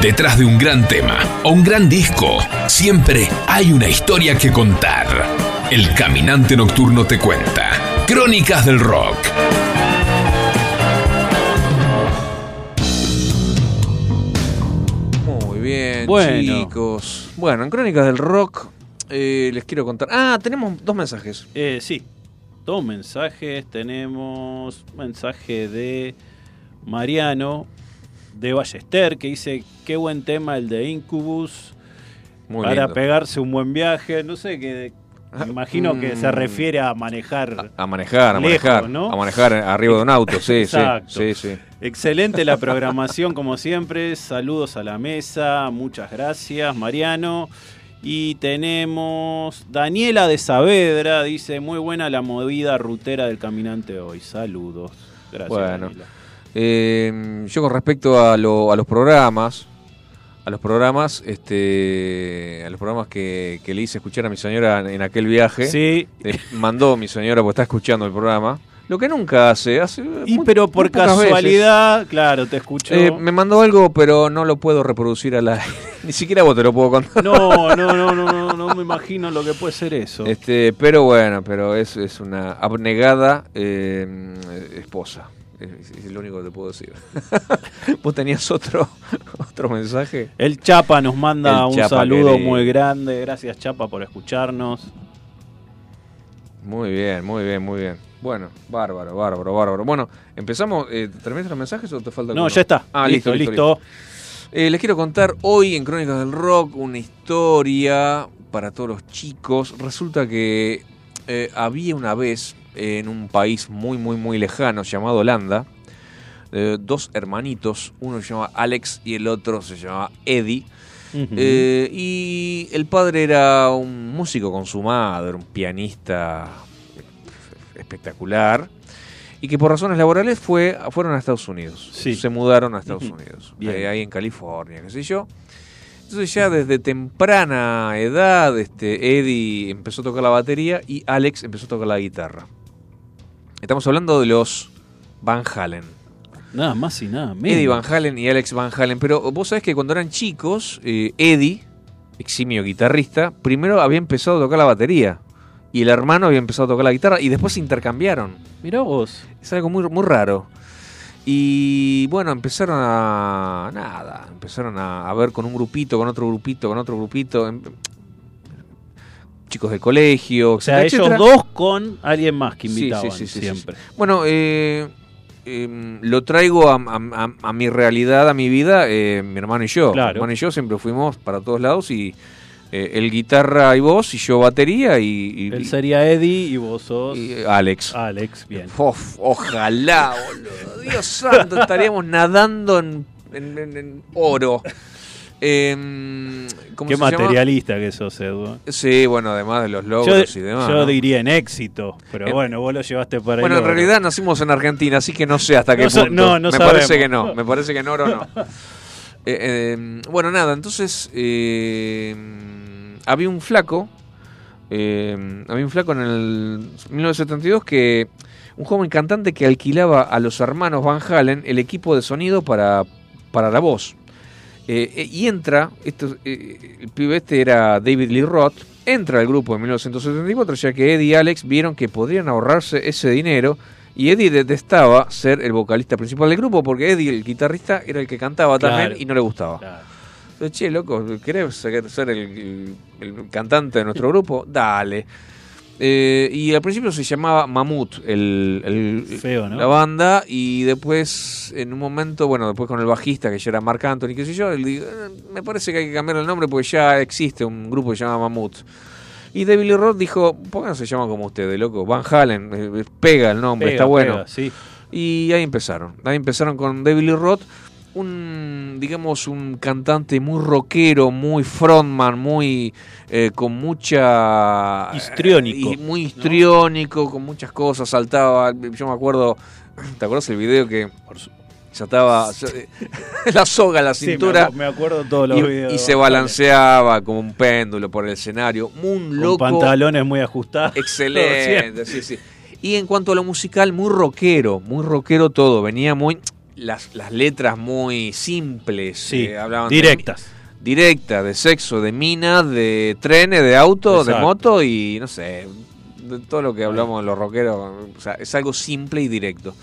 Detrás de un gran tema o un gran disco, siempre hay una historia que contar. El Caminante Nocturno te cuenta. Crónicas del Rock. Muy bien, Bueno. chicos. Bueno, en Crónicas del Rock eh, les quiero contar. Ah, tenemos dos mensajes. Eh, sí, dos mensajes. Tenemos mensaje de Mariano de Ballester que dice: Qué buen tema el de Incubus Muy para lindo. pegarse un buen viaje. No sé, que me imagino que se Mm. refiere a manejar. A manejar, a Lejos, manejar. ¿no? A manejar arriba de un auto, sí, sí. Exacto. Sí, sí. Excelente la programación, como siempre. Saludos a la mesa. Muchas gracias, Mariano. Y tenemos Daniela de Saavedra. Dice: Muy buena la movida rutera del caminante hoy. Saludos. Gracias. Bueno. Eh, yo con respecto a, lo- a los programas, a los programas, este, a los programas que, que le hice escuchar a mi señora en, en aquel viaje, Sí. eh, mandó mi señora porque está escuchando el programa, lo que nunca hace, hace Y muy- pero por veces. casualidad, claro, te escucho. Eh, me mandó algo, pero no lo puedo reproducir a la. Ni siquiera vos te lo puedo contar. No, no, no, no, no, no me imagino lo que puede ser eso. Este, pero bueno, pero es, es una abnegada eh, esposa. Es, es lo único que te puedo decir. ¿Vos tenías otro, otro mensaje? El Chapa nos manda El un Chapa saludo querido. muy grande. Gracias, Chapa, por escucharnos. Muy bien, muy bien, muy bien. Bueno, bárbaro, bárbaro, bárbaro. Bueno, empezamos. Eh, ¿Terminaste los mensajes o te falta No, alguno? ya está. Ah, listo, listo. listo. Eh, les quiero contar hoy en Crónicas del Rock una historia para todos los chicos. Resulta que eh, había una vez en un país muy, muy, muy lejano llamado Holanda eh, dos hermanitos. Uno se llamaba Alex y el otro se llamaba Eddie. Eh, y el padre era un músico consumado, era un pianista espectacular. Y que por razones laborales fue, fueron a Estados Unidos. Sí. Se mudaron a Estados. Unidos. Bien. eh, ahí en California, qué sé yo. Entonces ya desde temprana edad, este, Eddie empezó a tocar la batería y Alex empezó a tocar la guitarra. Estamos hablando de los Van Halen. Nada más y nada menos. Eddie Van Halen y Alex Van Halen. Pero vos sabés que cuando eran chicos, eh, Eddie, eximio guitarrista, primero había empezado a tocar la batería. Y el hermano había empezado a tocar la guitarra y después se intercambiaron. Mirá vos. Es algo muy, muy raro. Y bueno, empezaron a. Nada. Empezaron a, a ver con un grupito, con otro grupito, con otro grupito. em- Chicos de colegio. O sea, etcétera, ellos dos con alguien más que invitaban sí, sí, sí, siempre. Bueno, eh, eh, lo traigo a, a- a- a mi realidad, a mi vida, eh, mi hermano y yo. Claro. Mi hermano y yo siempre fuimos para todos lados y eh, él guitarra y voz y yo batería y, y- Él sería Eddie y vos sos y Alex. Alex. Bien. Uf, ojalá, boludo. Dios santo, estaríamos nadando en, en- en- en oro. Em, ¿cómo Qué se llama? materialista que sos, Edu. Sí, bueno, además de los Yo, logros y demás. yo ¿no? diría en éxito, pero En- bueno, vos lo llevaste para Bueno, el en realidad nacimos en Argentina, así que no sé hasta qué No punto. no, no me parece que no, me parece que en oro no. Eh, eh, bueno, nada, entonces eh, había un flaco, eh, había un flaco en el 1972 que un joven cantante que alquilaba a los hermanos Van Halen el equipo de sonido para, para la voz. Eh, eh, y entra, esto, eh, el pibe este era David Lee Roth, entra al grupo en 1974 ya que Eddie y Alex vieron que podrían ahorrarse ese dinero y Eddie detestaba ser el vocalista principal del grupo porque Eddie, el guitarrista, era el que cantaba Claro. también y no le gustaba. Claro. Che, loco, ¿querés ser ser el, el- el cantante de nuestro grupo? Dale. Eh, y al principio se llamaba Mamut, el, el- Feo, ¿no? la banda, y después, en un momento, bueno, después con el bajista, que ya era Marc Anthony, qué sé yo, él dijo, "Eh, me parece que hay que cambiar el nombre porque ya existe un grupo que se llama Mamut. Y David Lee Roth dijo, ¿por qué no se llama como ustedes, loco? Van Halen, eh, pega el nombre, Pega, está bueno. pega, sí. Y ahí empezaron. Ahí empezaron con David Lee Roth, un, digamos, un cantante muy rockero, muy frontman, muy, eh, con mucha... Histriónico, y muy histriónico, con muchas cosas, saltaba, yo me acuerdo, ¿te acuerdas el video que saltaba la soga la cintura? me, acuerdo todos los y, videos. y se balanceaba como un péndulo por el escenario. Un Con loco. pantalones muy ajustados. Excelente, sí, sí. Y en cuanto a lo musical, muy rockero, muy rockero todo. Venía muy. Las, las letras muy simples. Sí, eh, hablaban de- directas. directas, de sexo, de minas, de trenes, de auto, de moto y no sé. De todo lo que hablamos de los rockeros. O sea, es algo simple y directo.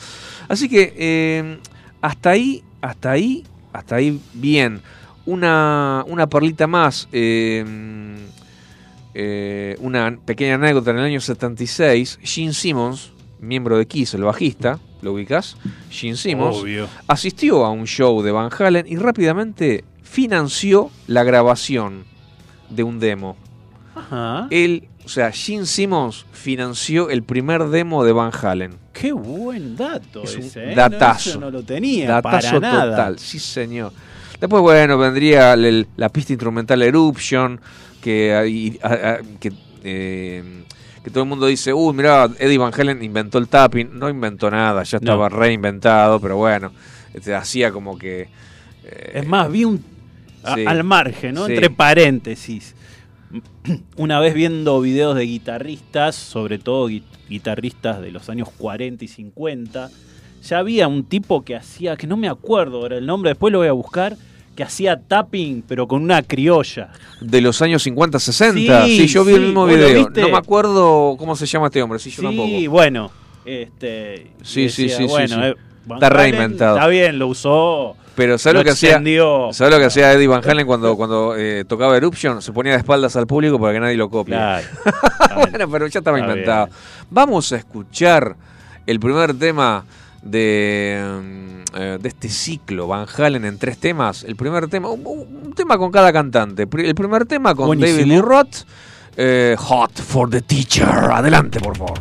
Así que eh, hasta ahí, hasta ahí, hasta ahí bien. Una, una perlita más. eh, eh, una pequeña anécdota en el año 76, Gene Simmons, miembro de Kiss, el bajista, ¿lo ubicas? Gene Simmons Obvio. asistió a un show de Van Halen y rápidamente financió la grabación de un demo. Ajá. Él, o sea, Gene Simmons financió el primer demo de Van Halen. Qué buen dato Es un ese, ¿eh? datazo. No, eso no lo tenía. Datazo para nada. total, sí señor. Después, bueno, vendría el- la pista instrumental Eruption, que, ahí- a- a- que, eh, que todo el mundo dice, uy, mirá, Eddie Van Halen inventó el tapping. No inventó nada, ya estaba No. reinventado, pero bueno, este, hacía como que... eh, Es más, vi un. a- al margen, ¿no? Sí. Entre paréntesis. Una vez viendo videos de guitarristas, sobre todo gui- guitarristas de los años 40 y 50, ya había un tipo que hacía, que no me acuerdo ahora el nombre, después lo voy a buscar, que hacía tapping, pero con una criolla. de los años 50, 60. Sí, Sí, yo vi el mismo ¿vos lo video. viste? No me acuerdo cómo se llama este hombre, sí, yo Sí, tampoco. bueno. Este, Sí, y sí, sí, sí, bueno, eh, Está reinventado. Está bien, lo usó. Pero ¿sabes lo que hacía? ¿Sabes lo que hacía Eddie Van Halen cuando, cuando eh, tocaba Eruption? Se ponía de espaldas al público para que nadie lo copie. Claro. Bueno, pero ya estaba Está inventado. bien. Vamos a escuchar el primer tema de, mm, eh, de este ciclo, Van Halen en tres temas. El primer tema, un, un tema con cada cantante. El primer tema con Buenísimo. David Lee Roth, eh, Hot for the Teacher. Adelante, por favor.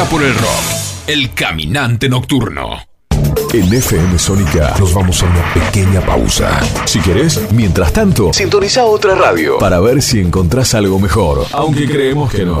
Por el rock. El caminante nocturno. En FM Sónica nos vamos a una pequeña pausa. Si querés, mientras tanto, sintoniza otra radio para ver si encontrás algo mejor. Aunque creemos que no.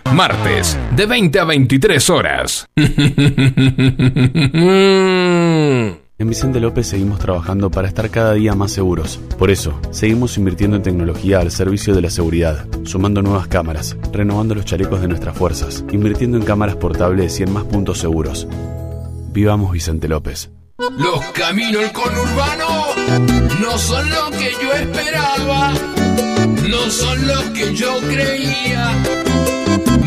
martes, de 20 a 23 horas. En Vicente López seguimos trabajando para estar cada día más seguros. Por eso, seguimos invirtiendo en tecnología al servicio de la seguridad, sumando nuevas cámaras, renovando los chalecos de nuestras fuerzas, invirtiendo en cámaras portables y en más puntos seguros. Vivamos Vicente López. Los caminos del conurbano no son lo que yo esperaba, no son lo que yo creía,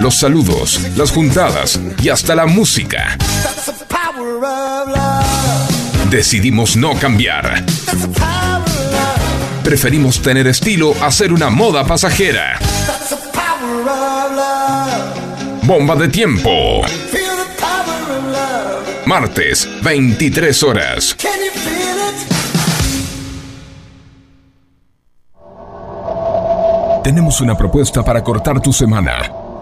Los saludos, las juntadas y hasta la música. Decidimos no cambiar. Preferimos tener estilo a ser una moda pasajera. Bomba de tiempo. Martes, 23 horas. Tenemos una propuesta para cortar tu semana.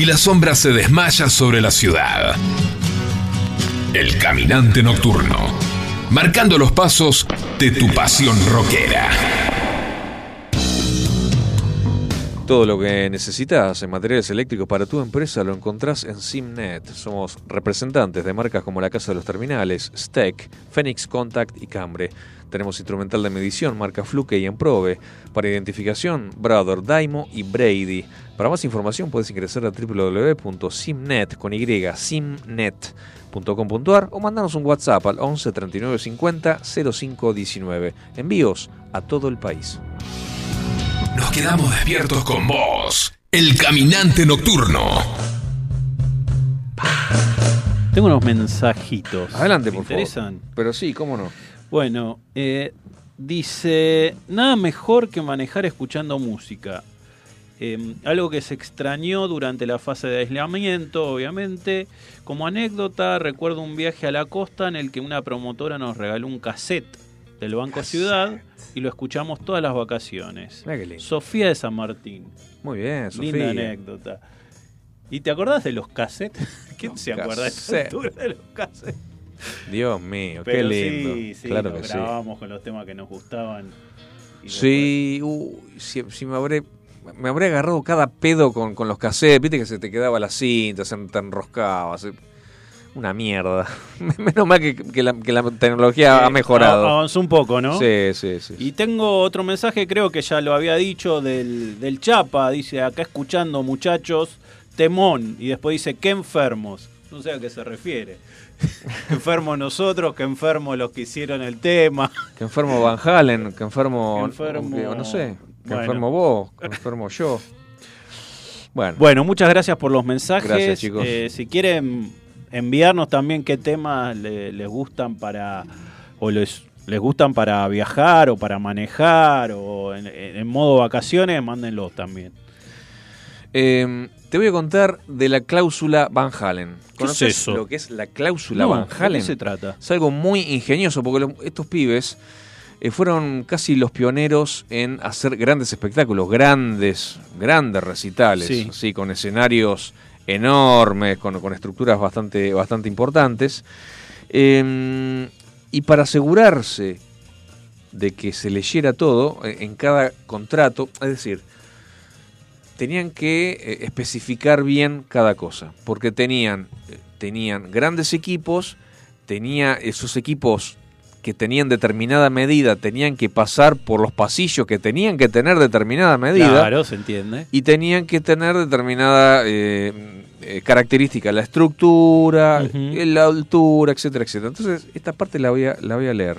Y la sombra se desmaya sobre la ciudad. El caminante nocturno. Marcando los pasos de tu pasión rockera. Todo lo que necesitas en materiales eléctricos para tu empresa lo encontrás en Simnet. Somos representantes de marcas como la Casa de los Terminales, Steck, Phoenix Contact y Cambre. Tenemos instrumental de medición, marca Fluke y Emprove. Para identificación, Brother, Daimo y Brady. Para más información puedes ingresar a www.simnet con y, simnet.com.ar o mandarnos un WhatsApp al 11 39 50 05 19. Envíos a todo el país. Nos quedamos despiertos con vos. El caminante nocturno. Tengo unos mensajitos. Adelante, ¿Me por favor. interesan? Pero sí, cómo no. Bueno, eh, dice, nada mejor que manejar escuchando música. Eh, algo que se extrañó durante la fase de aislamiento, obviamente. Como anécdota, recuerdo un viaje a la costa en el que una promotora nos regaló un cassette del Banco Ciudad y lo escuchamos todas las vacaciones. Sofía de San Martín. Muy bien, Sofía. Linda anécdota. ¿Y te acordás de los cassettes? ¿Quién se acuerda de de los cassettes? Dios mío, Pero qué lindo. sí, sí, claro que sí. grabábamos con los temas que nos gustaban. Y Sí, uy, si, si me habré me habré agarrado cada pedo con, con los cassettes, viste que se te quedaba la cinta, se te enroscaba, se- una mierda. Menos mal que, que la, que la tecnología ha mejorado. av- Avanzó un poco, ¿no? Sí, sí, sí. Y tengo otro mensaje, creo que ya lo había dicho, del, del Chapa. Dice, acá escuchando muchachos, temón. Y después dice, qué enfermos. No sé a qué se refiere. Enfermos nosotros, que enfermos los que hicieron el tema. Que enfermo Van Halen, que enfermo, Que enfermo- que- no sé, que Bueno. enfermo vos, que enfermo yo. Bueno, Bueno, muchas gracias por los mensajes. Gracias, chicos. Eh, si quieren enviarnos también qué temas le- les gustan para o les, les gustan para viajar o para manejar o en, en modo vacaciones, mándenlos también. eh, te voy a contar de la cláusula Van Halen. ¿Qué es ¿Conoces eso? lo que es la cláusula No, Van ¿de qué Halen? se trata? Es algo muy ingenioso porque estos pibes eh, fueron casi los pioneros en hacer grandes espectáculos, grandes, grandes recitales, Sí. así, con escenarios enormes, con, con estructuras bastante, bastante importantes. Eh, y para asegurarse de que se leyera todo eh, en cada contrato, es decir, tenían que eh, especificar bien cada cosa, porque tenían, eh, tenían grandes equipos, tenía esos equipos que tenían determinada medida, tenían que pasar por los pasillos que tenían que tener determinada medida Claro, se entiende. y tenían que tener determinada eh, eh, característica, la estructura, eh, la altura, etcétera, etcétera. Entonces, esta parte la voy a, la voy a leer.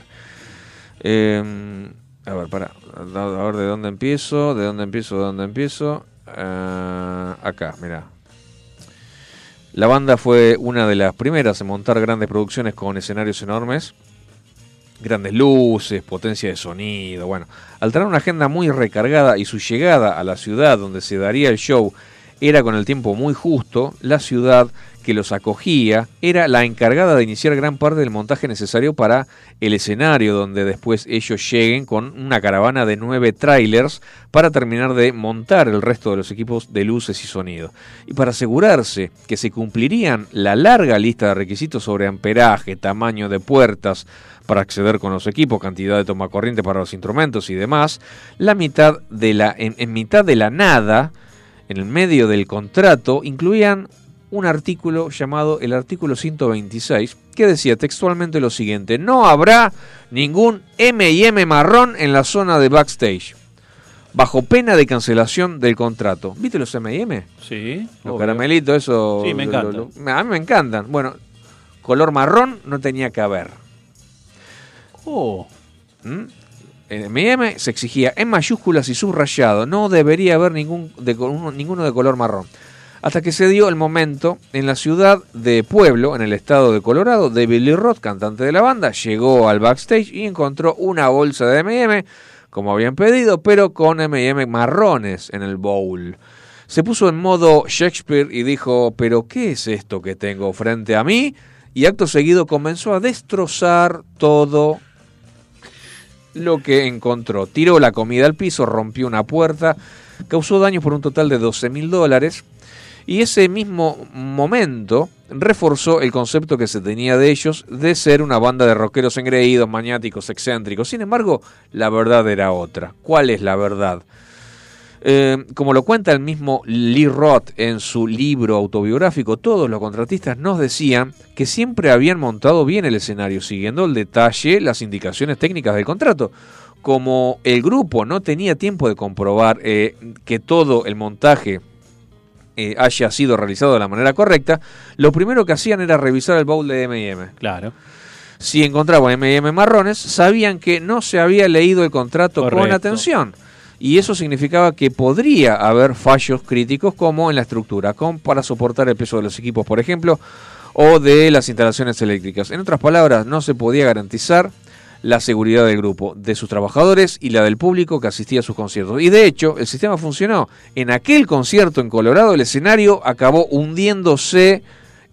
Eh, a ver, para, a ver de dónde empiezo, de dónde empiezo, de dónde empiezo. Ah, acá, mira. La banda fue una de las primeras en montar grandes producciones con escenarios enormes, grandes luces, potencia de sonido. Bueno, al tener una agenda muy recargada y su llegada a la ciudad donde se daría el show era con el tiempo muy justo, la ciudad que los acogía era la encargada de iniciar gran parte del montaje necesario para el escenario donde después ellos lleguen con una caravana de nueve trailers para terminar de montar el resto de los equipos de luces y sonido. Y para asegurarse que se cumplirían la larga lista de requisitos sobre amperaje, tamaño de puertas, para acceder con los equipos, cantidad de toma corriente para los instrumentos y demás, la mitad de la, en, en mitad de la nada, en el medio del contrato, incluían un artículo llamado el artículo 126, que decía textualmente lo siguiente, no habrá ningún M&M marrón en la zona de backstage, bajo pena de cancelación del contrato. ¿Viste los M&M? Sí. Los obvio. caramelitos, eso... Sí, me encantan. lo- a mí me encantan. Bueno, color marrón no tenía que haber. Oh, ¿Mm? En M&M se exigía en mayúsculas y subrayado, no debería haber ningún de, ninguno de color marrón. Hasta que se dio el momento en la ciudad de Pueblo, en el estado de Colorado, de Billy Roth, cantante de la banda, llegó al backstage y encontró una bolsa de M&M, como habían pedido, pero con M&M marrones en el bowl. Se puso en modo Shakespeare y dijo, pero ¿qué es esto que tengo frente a mí? Y acto seguido comenzó a destrozar todo lo que encontró. Tiró la comida al piso, rompió una puerta, causó daños por un total de 12 mil dólares. Y ese mismo momento reforzó el concepto que se tenía de ellos de ser una banda de rockeros engreídos, maniáticos, excéntricos. Sin embargo, la verdad era otra. ¿Cuál es la verdad? Eh, como lo cuenta el mismo Lee Roth en su libro autobiográfico, todos los contratistas nos decían que siempre habían montado bien el escenario, siguiendo el detalle las indicaciones técnicas del contrato. Como el grupo no tenía tiempo de comprobar eh, que todo el montaje eh, haya sido realizado de la manera correcta, lo primero que hacían era revisar el bowl de M&M. claro. Si encontraban M&M marrones, sabían que no se había leído el contrato con atención. Y eso significaba que podría haber fallos críticos como en la estructura, como para soportar el peso de los equipos, por ejemplo, o de las instalaciones eléctricas. En otras palabras, no se podía garantizar la seguridad del grupo, de sus trabajadores y la del público que asistía a sus conciertos. Y de hecho, el sistema funcionó. En aquel concierto en Colorado, el escenario acabó hundiéndose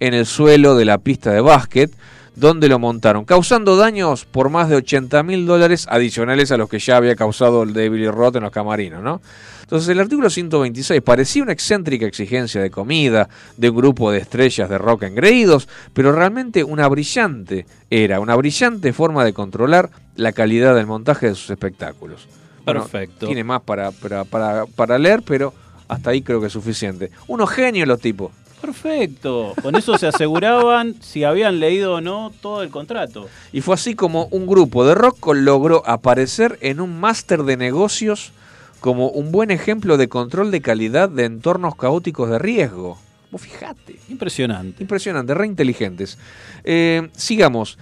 en el suelo de la pista de básquet, donde lo montaron, causando daños por más de 80 mil dólares adicionales a los que ya había causado el de Billy Roth en los camarinos, ¿no? Entonces el artículo 126 parecía una excéntrica exigencia de comida de un grupo de estrellas de rock engreídos, pero realmente una brillante era, una brillante forma de controlar la calidad del montaje de sus espectáculos. Bueno, Perfecto. tiene más para, para, para, para leer, pero hasta ahí creo que es suficiente. Unos genios los tipos. Perfecto. Con eso se aseguraban si habían leído o no todo el contrato. Y fue así como un grupo de rock logró aparecer en un máster de negocios como un buen ejemplo de control de calidad de entornos caóticos de riesgo. Vos fijate. Impresionante. Impresionante, re inteligentes. Eh, sigamos.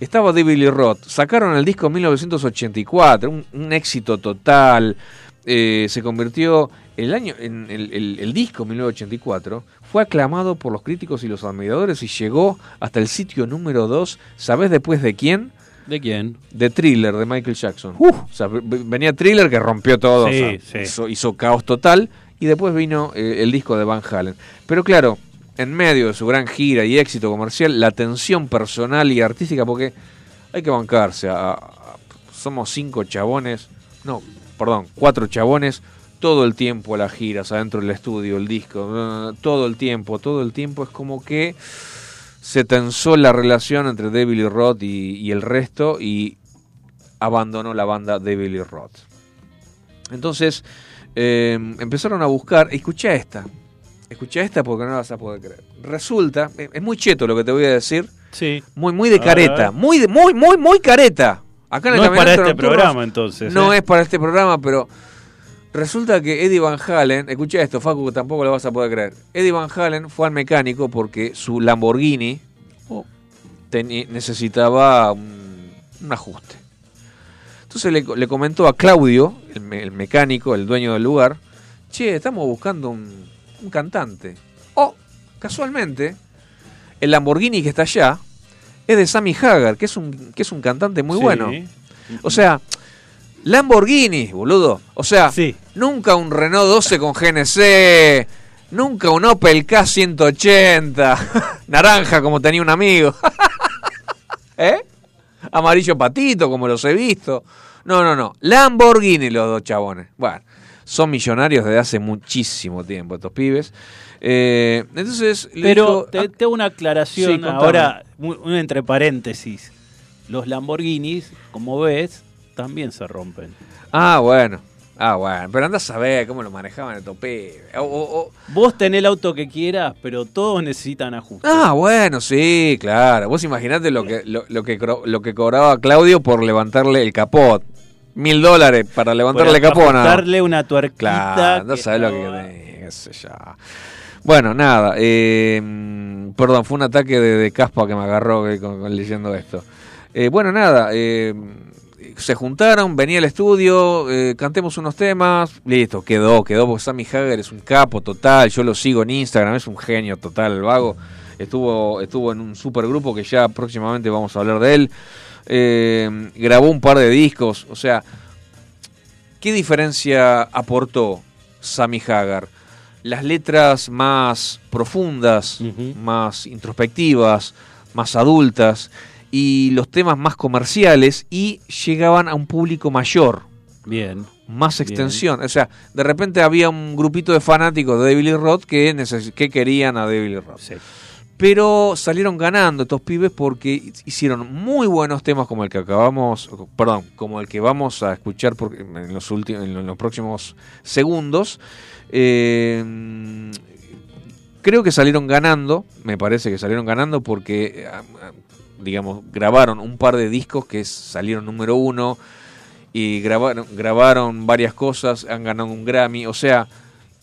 Estaba David Lee Roth. Sacaron el disco en 1984, un, un éxito total. Eh, se convirtió el año en el, el- el disco 1984 fue aclamado por los críticos y los admiradores y llegó hasta el sitio número 2 ¿sabés después de quién? ¿De quién? de Thriller de Michael Jackson o sea, venía Thriller que rompió todo Sí, o sea, sí. Hizo, hizo caos total y después vino eh, el disco de Van Halen pero claro en medio de su gran gira y éxito comercial la tensión personal y artística porque hay que bancarse a- a- somos cinco chabones no perdón cuatro chabones todo el tiempo a las giras adentro del estudio el disco todo el tiempo todo el tiempo es como que se tensó la relación entre David Lee Roth y, y el resto y abandonó la banda David Lee Roth. Entonces eh, empezaron a buscar, escucha esta, escucha esta porque no la vas a poder creer. Resulta, eh, es muy cheto lo que te voy a decir, Sí. muy muy de careta, muy de, muy muy muy careta. Acá en el No es para este Nocturno programa, entonces, No ¿eh? es para este programa, pero resulta que Eddie Van Halen, escucha esto, Facu, que tampoco lo vas a poder creer. Eddie Van Halen fue al mecánico porque su Lamborghini Oh. necesitaba un, un ajuste. Entonces le, le comentó a Claudio, el, me- el mecánico, el dueño del lugar, che, estamos buscando un, un cantante. O, casualmente, el Lamborghini que está allá es de Sammy Hagar, que es un, que es un cantante muy Sí. bueno. O sea, Lamborghini, boludo. O sea, Sí. nunca un Renault 12 con GNC, Nunca un Opel K180. Naranja, como tenía un amigo. ¿Eh? Amarillo patito, como los he visto. No, no, no. Lamborghini los dos chabones. Bueno, son millonarios desde hace muchísimo tiempo estos pibes. Eh, entonces, Pero dijo, te, te hago una aclaración Sí, ahora, un, un entre paréntesis. Los Lamborghinis, como ves, también se rompen. Ah, bueno. Ah, bueno. Pero andás a ver cómo lo manejaban estos pibes. O- o- o- Vos tenés el auto que quieras, pero todos necesitan ajustes. Ah, bueno, sí, claro. Vos imaginate lo que, lo, lo que, lo que cobraba Claudio por levantarle el capot. Mil dólares para levantarle el capot. nada. ajustarle una tuerquita. Claro, no que sabes lo que qué sé yo. Bueno, nada. eh, perdón, fue un ataque de, de caspa que me agarró eh, con, con leyendo esto. Eh, bueno, nada. eh, se juntaron, venía al estudio, eh, cantemos unos temas, listo, quedó, quedó, porque Sammy Hager es un capo total, yo lo sigo en Instagram, es un genio total, el vago. Estuvo, estuvo en un supergrupo que ya próximamente vamos a hablar de él. Eh, grabó un par de discos, o sea, ¿Qué diferencia aportó Sammy Hagar? Las letras más profundas, más introspectivas, más adultas y los temas más comerciales y llegaban a un público mayor. Bien. Más extensión. O sea, de repente había un grupito de fanáticos de David Lee Roth que, que querían a David Lee Roth. Pero salieron ganando estos pibes porque hicieron muy buenos temas como el que acabamos, perdón, como el que vamos a escuchar por- en, los últimos, en los próximos segundos. Eh, creo que salieron ganando, me parece que salieron ganando porque, eh, digamos, grabaron un par de discos que salieron número uno y grabaron, grabaron varias cosas, han ganado un Grammy, o sea,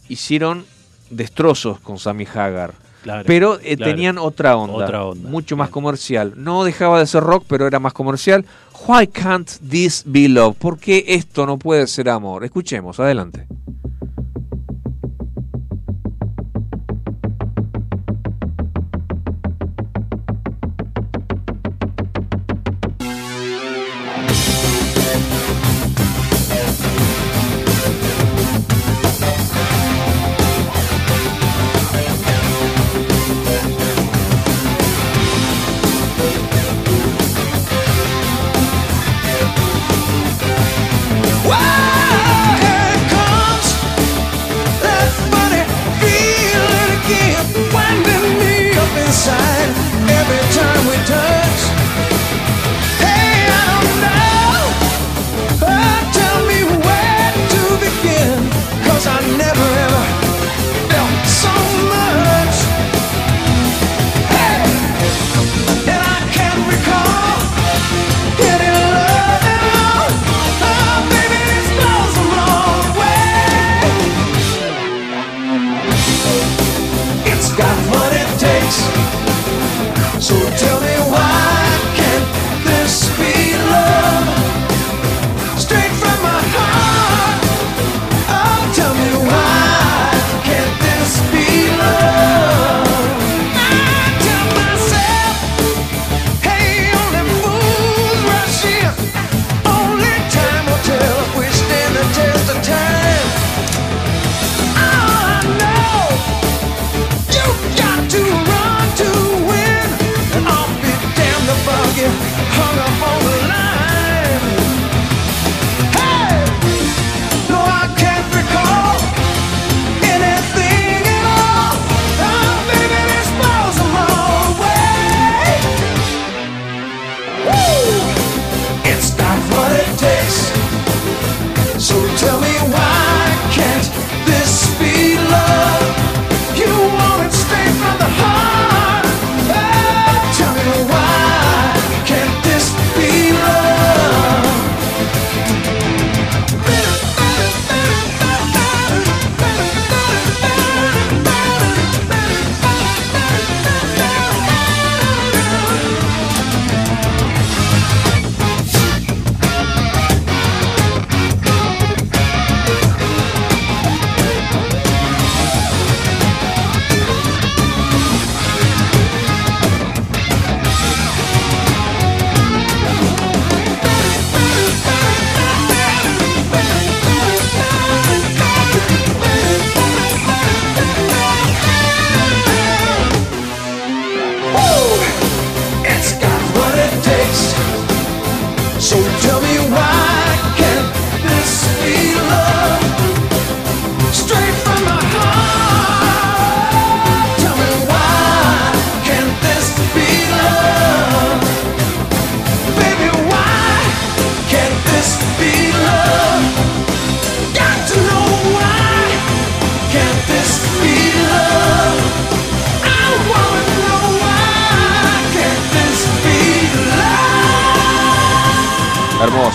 hicieron destrozos con Sammy Hagar. Claro, pero eh, claro. tenían otra onda, Otra onda, mucho más comercial. No dejaba de ser rock, pero era más comercial. Why can't this be love? ¿Por qué esto no puede ser amor? Escuchemos, adelante.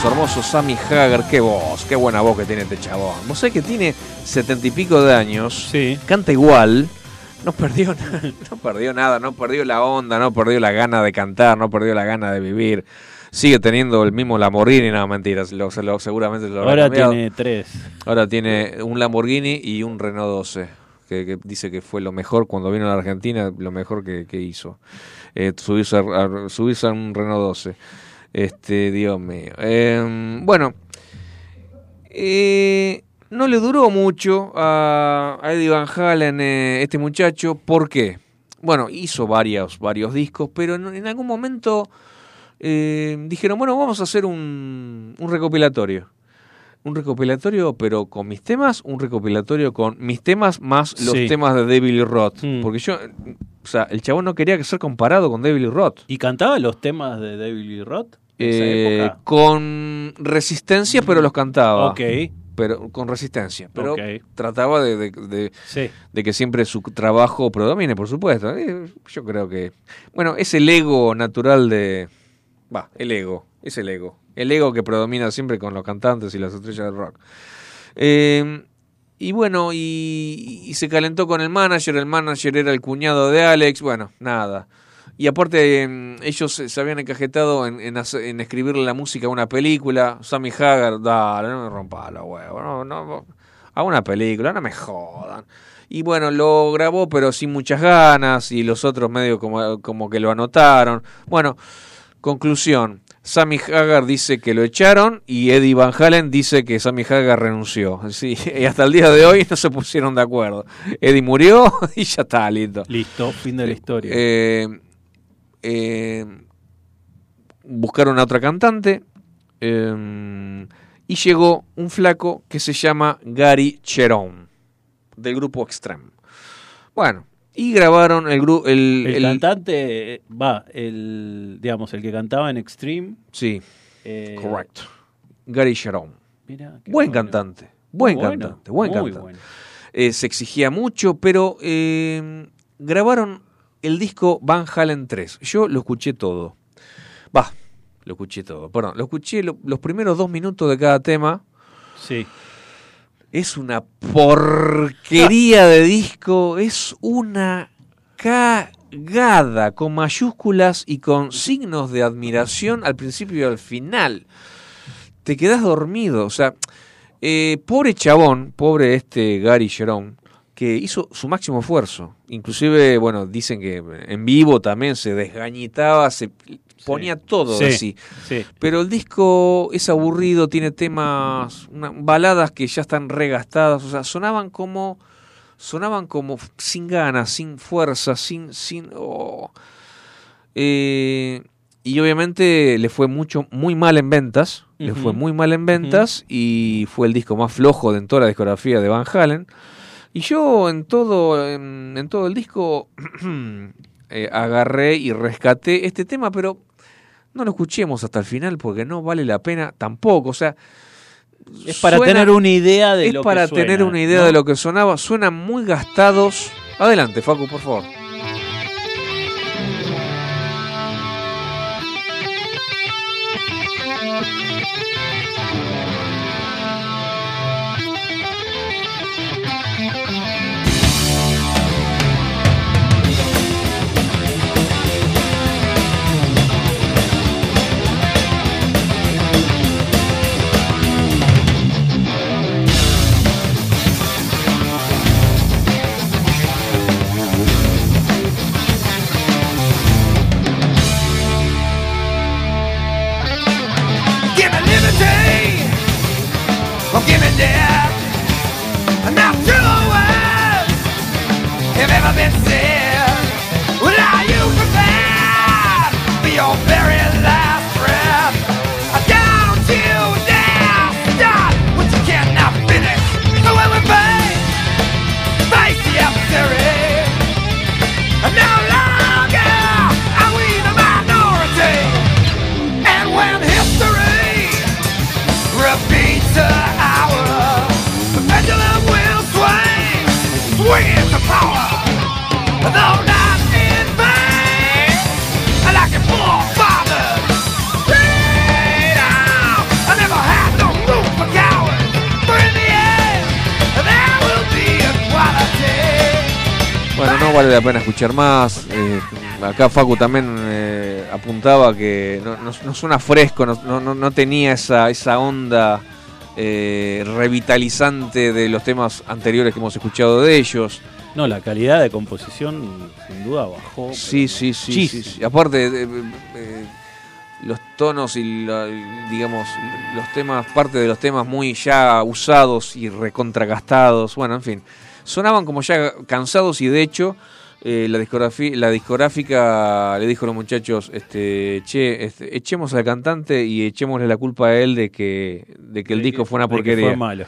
Hermoso, hermoso Sammy Hagar, qué voz, qué buena voz que tiene este chabón. Vos sabés que tiene setenta y pico de años, Sí. canta igual, no perdió nada, no perdió nada, no perdió la onda, no perdió la gana de cantar, no perdió la gana de vivir. Sigue teniendo el mismo Lamborghini, no, mentiras, lo, lo- seguramente lo Ahora cambiado. tiene tres. Ahora tiene un Lamborghini y un Renault 12, que, que dice que fue lo mejor cuando vino a la Argentina, lo mejor que, que hizo. Eh, subirse, a, a- subirse a un Renault 12. Este, Dios mío. Eh, bueno, eh, no le duró mucho a, a Eddie Van Halen eh, este muchacho. ¿Por qué? Bueno, hizo varios, varios discos, pero en, en algún momento eh, dijeron, bueno, vamos a hacer un, un recopilatorio. Un recopilatorio, pero con mis temas, un recopilatorio con mis temas más los Sí. temas de David Lee Roth. Mm. Porque yo, o sea, el chabón no quería ser comparado con David Lee Roth. ¿Y cantaba los temas de David Lee Roth? Eh, con resistencia, pero los cantaba. Ok. Pero con resistencia. Pero trataba de, de- de- Sí. de que siempre su trabajo predomine, por supuesto. Eh, yo creo que. Bueno, es el ego natural de. Va, el ego. Es el ego. El ego que predomina siempre con los cantantes y las estrellas del rock. Eh, y bueno, y, y se calentó con el manager. El manager era el cuñado de Alex. Bueno, nada. Y aparte, em, ellos se habían encajetado en, en, hacer- en escribirle la música a una película. Sammy Hagar, dale, no me rompa los huevos. No, no, a una película, no me jodan. Y bueno, lo grabó, pero sin muchas ganas. Y los otros medio como, como que lo anotaron. Bueno, conclusión. Sammy Hagar dice que lo echaron y Eddie Van Halen dice que Sammy Hagar renunció. Sí, y hasta el día de hoy no se pusieron de acuerdo. Eddie murió y ya está, listo. Listo, fin de la historia. Eh, eh, buscaron a otra cantante eh, y llegó un flaco que se llama Gary Cherone del grupo Extreme. Bueno, y grabaron el grupo. El, el, el- cantante, eh, va, el, digamos, el que cantaba en Extreme. Sí, eh, correcto. Gary qué Buen bueno. cantante, buen bueno, cantante, buen muy cantante. bueno. Eh, se exigía mucho, pero grabaron el disco Van Halen 3. Yo lo escuché todo. Va, lo escuché todo. Perdón, lo escuché lo- los primeros dos minutos de cada tema. Sí. Es una porquería de disco, es una cagada con mayúsculas y con signos de admiración al principio y al final. Te quedas dormido, o sea, eh, pobre chabón, pobre este Gary Sharon, que hizo su máximo esfuerzo. Inclusive, bueno, dicen que en vivo también se desgañitaba, se ponía todo de sí. sí. Pero el disco es aburrido, tiene temas, una- baladas que ya están regastadas, o sea, sonaban como sonaban como sin ganas, sin fuerza, sin sin oh. Eh, y obviamente le fue mucho muy mal en ventas, le fue muy mal en ventas y fue el disco más flojo de en toda la discografía de Van Halen. Y yo en todo en, en todo el disco eh, agarré y rescaté este tema, pero no lo escuchemos hasta el final porque no vale la pena tampoco. O sea, Es para suena- tener una idea de es lo para que suena, tener una idea ¿no? de lo que sonaba. Suenan muy gastados. Adelante, Facu, por favor. Bueno, no vale la pena escuchar más. Eh, acá Facu también eh, apuntaba que no, no, no suena fresco, no, tenía esa, esa onda eh, revitalizante de los temas anteriores que hemos escuchado de ellos. No, la calidad de composición sin duda bajó. Sí, sí, sí, sí. Aparte, eh, los tonos y, la- digamos, los temas, parte de los temas muy ya usados y recontragastados, bueno, en fin, sonaban como ya cansados y de hecho eh, la, la discográfica le dijo a los muchachos, este, che, este, echemos al cantante y echémosle la culpa a él de que, de que el De disco que- fue una de que porquería. fue malo.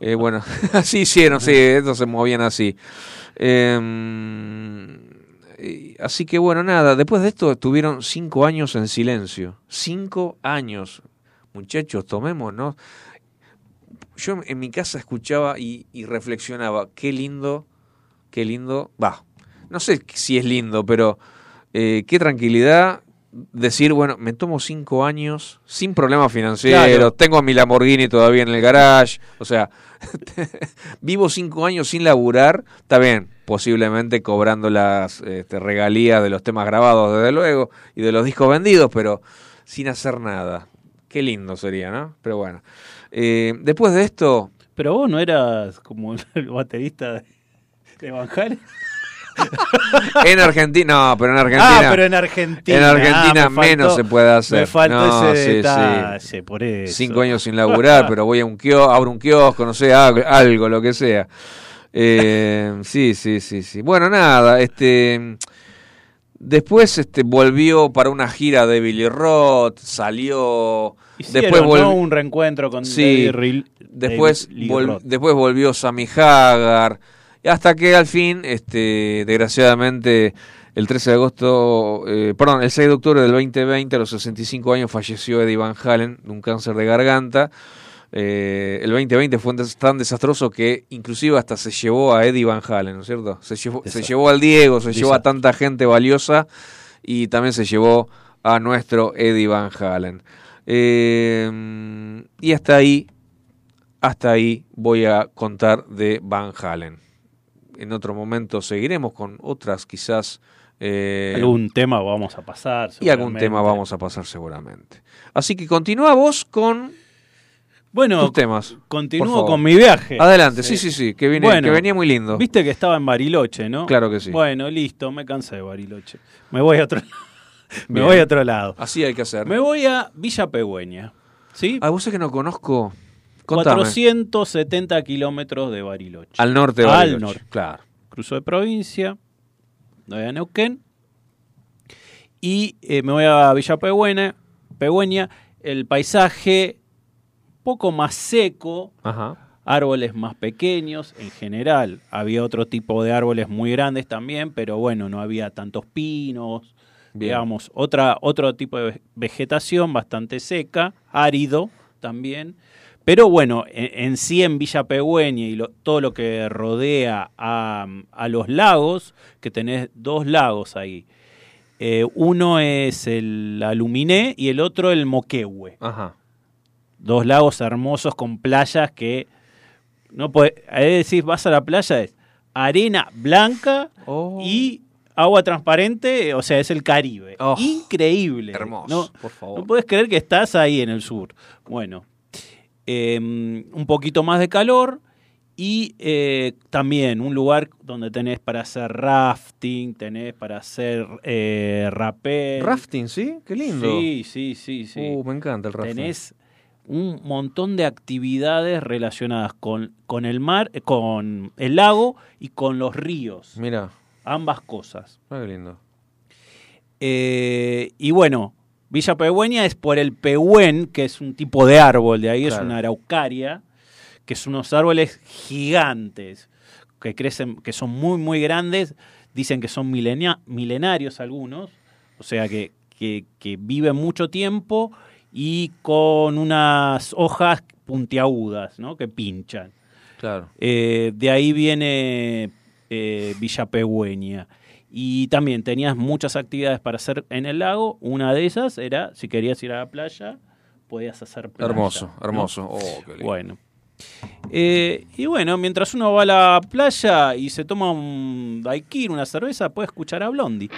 Eh, bueno, así hicieron, sí, estos se movían así. Em, así que bueno, nada, después de esto estuvieron cinco años en silencio. Cinco años. Muchachos, tomémonos. Yo en mi casa escuchaba y, y reflexionaba, qué lindo, qué lindo, va, no sé si es lindo, pero eh, qué tranquilidad decir, bueno, me tomo cinco años sin problemas financieros, Claro. tengo mi Lamborghini todavía en el garage, o sea, vivo cinco años sin laburar, está bien, posiblemente cobrando las este, regalías de los temas grabados, desde luego, y de los discos vendidos, pero sin hacer nada. Qué lindo sería, ¿no? Pero bueno. Eh, después de esto, Pero vos no eras como el baterista de, de Van Halen. En Argentina, no, pero en Argentina. Ah, pero en Argentina. En Argentina Ah, me faltó- menos se puede hacer. Me falta No, ese sí, sí. detalle, por eso. Cinco años sin laburar, pero voy a un kiosco, abro un kiosco, no sé, algo, algo, lo que sea. Eh, sí, sí, sí, sí. Bueno, nada, este. Después este, volvió para una gira de Billy Roth, salió. Hicieron, después ¿no? volvió. un reencuentro con Sí, David después, David Lee vol- Roth. después volvió Sammy Hagar. Hasta que al fin, este, desgraciadamente, el 13 de agosto, eh, perdón, el 6 de octubre del 2020, a los 65 años, falleció Eddie Van Halen de un cáncer de garganta. Eh, el 2020 fue tan desastroso que inclusive hasta se llevó a Eddie Van Halen, ¿no es cierto? Se llevó, se Desastre. llevó al Diego, se llevó a tanta gente valiosa y también se llevó a nuestro Eddie Van Halen. Eh, y hasta ahí, hasta ahí voy a contar de Van Halen. En otro momento seguiremos con otras quizás... eh, Algún tema vamos a pasar. y algún tema vamos a pasar seguramente. Así que continúa vos con Bueno, tus temas. continúo con mi viaje. Adelante, sí, sí, sí, que, viene, Bueno, que venía muy lindo. Viste que estaba en Bariloche, ¿no? Claro que sí. Bueno, listo, me cansé de Bariloche. Me voy a otro, me voy a otro lado. Así hay que hacer. Me voy a Villa Pegüeña. ¿Sí? Ah, vos sé que no conozco. Contame. 470 kilómetros de Bariloche. Al norte de Al Bariloche, norte. Claro. Cruzo de provincia, voy a Neuquén. Y eh, me voy a Villa Pegüeña. Pegüeña, el paisaje poco más seco, Ajá. árboles más pequeños en general. Había otro tipo de árboles muy grandes también, pero bueno, no había tantos pinos. Bien. Digamos, otra, otro tipo de ve- vegetación bastante seca, árido también. Pero bueno, en, en sí en Villa Pegüeña y lo- todo lo que rodea a, a los lagos, que tenés dos lagos ahí. Eh, uno es el Aluminé y el otro el Moquehue Ajá. dos lagos hermosos con playas que no puede, ahí decís vas a la playa es arena blanca Oh. y agua transparente, o sea, es el Caribe. Oh, Increíble. hermoso, No, por favor. no puedes creer que estás ahí en el sur. Bueno, eh, un poquito más de calor y eh, también un lugar donde tenés para hacer rafting, tenés para hacer eh, rappel. Rafting, ¿sí? Qué lindo. Sí, sí, sí, sí. Uh, me encanta el rafting. Tenés un montón de actividades relacionadas con, con el mar, eh, con el lago y con los ríos. Mira, Ambas cosas. ah, qué lindo. Eh, y bueno, Villa Pehuen es por el pehuen, que es un tipo de árbol, de ahí es una araucaria, que son unos árboles gigantes, que crecen, que son muy, muy grandes, dicen que son milenia- milenarios algunos, o sea que, que, que viven mucho tiempo y con unas hojas puntiagudas, ¿no? que pinchan. Claro. Eh, de ahí viene eh, Villa Pehuen. Y también tenías muchas actividades para hacer en el lago. Una de ellas era, si querías ir a la playa, podías hacer playa. Hermoso, hermoso. Oh. Bueno. Eh, y bueno, mientras uno va a la playa y se toma un daiquiri, una cerveza, puede escuchar a Blondie.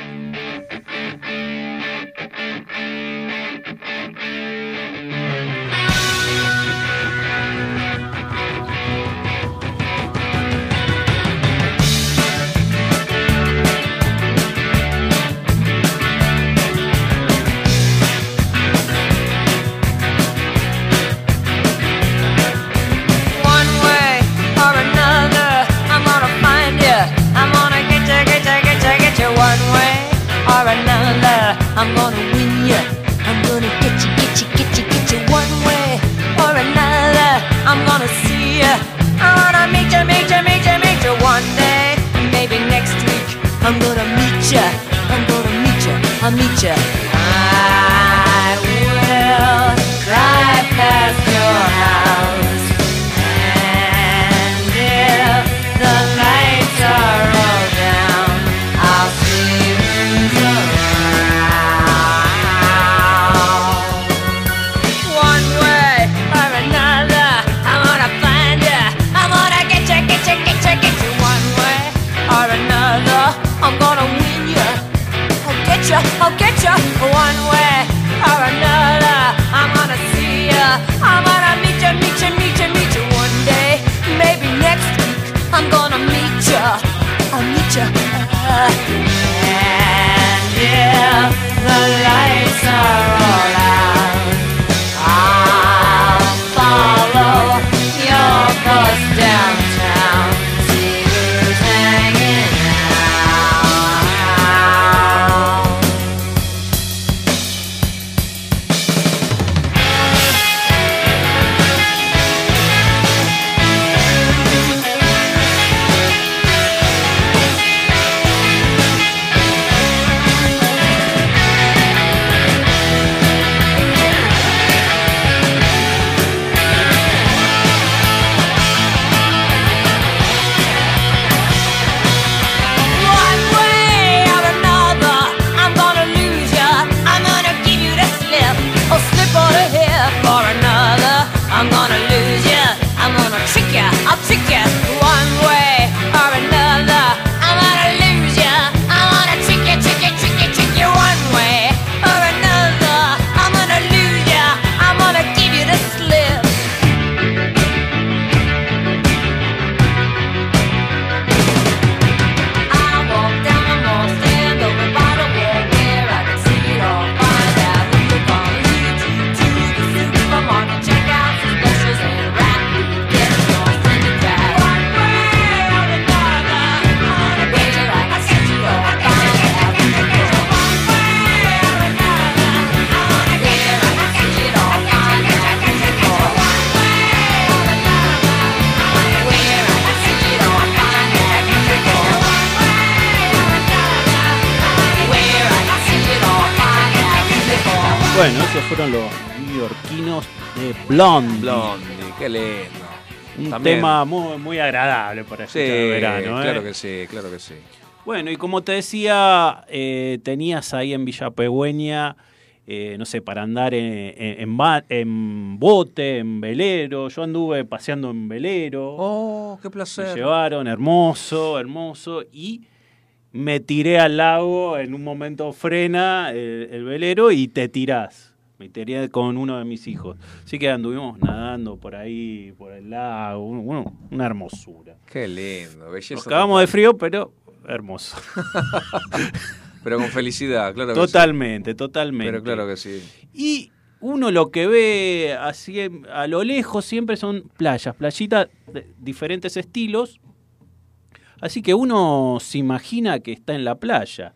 Blondie. Blondie, qué lindo. Un tema muy, muy agradable para escuchar sí, verano. ¿eh? Claro que sí, claro que sí. Bueno, y como te decía, eh, tenías ahí en Villa Pegüeña, eh, no sé, para andar en, bote, en velero. Yo anduve paseando en velero. ¡Oh, qué placer! Me llevaron, hermoso, hermoso. Y me tiré al lago, en un momento frena el, el velero y te tirás me metería con uno de mis hijos. Así que anduvimos nadando por ahí, por el lago, bueno, una hermosura. Qué lindo, belleza. Acabamos de frío, pero hermoso. pero con felicidad, claro. Que sí. totalmente. totalmente. Pero claro que sí. Y uno lo que ve así a lo lejos siempre son playas, playitas de diferentes estilos. Así que uno se imagina que está en la playa.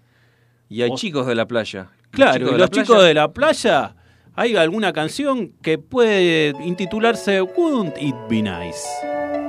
Y hay chicos de la playa. Claro, los chicos de la playa hay alguna canción que puede intitularse Wouldn't It Be Nice.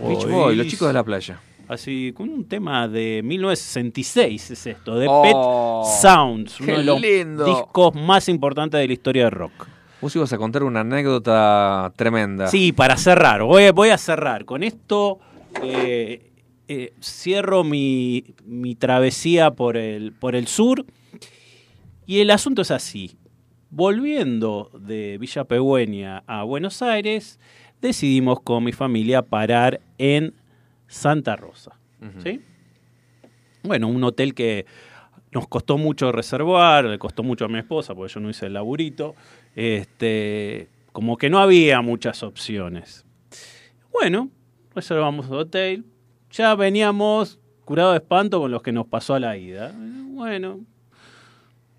Boys. Beach los chicos de la playa. Así, con un tema de 1966 es esto, de Oh, Pet Sounds, uno de los lindo. discos más importantes de la historia del rock. Vos ibas a contar una anécdota tremenda. Sí, para cerrar, voy, a- voy a cerrar. Con esto eh, eh, cierro mi, mi travesía por el, por el sur. Y el asunto es así. Volviendo de Villa Pegüeña a Buenos Aires, decidimos con mi familia parar en Santa Rosa. ¿sí? Bueno, un hotel que nos costó mucho reservar, le costó mucho a mi esposa, porque yo no hice el laburito. Este, como que no había muchas opciones. Bueno, reservamos el hotel. Ya veníamos curados de espanto con los que nos pasó a la ida. Bueno,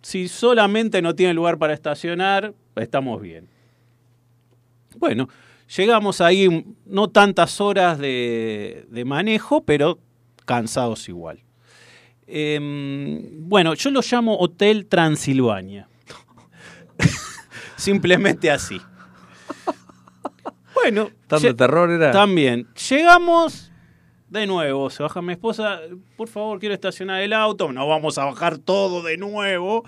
si solamente no tiene lugar para estacionar, estamos bien. Bueno, llegamos ahí no tantas horas de, de manejo, pero cansados igual. Em, bueno, yo lo llamo Hotel Transilvania. Simplemente así. Bueno, ¿Tan de lle- terror era? También. Llegamos de nuevo, se baja mi esposa, por favor, quiero estacionar el auto, no vamos a bajar todo de nuevo,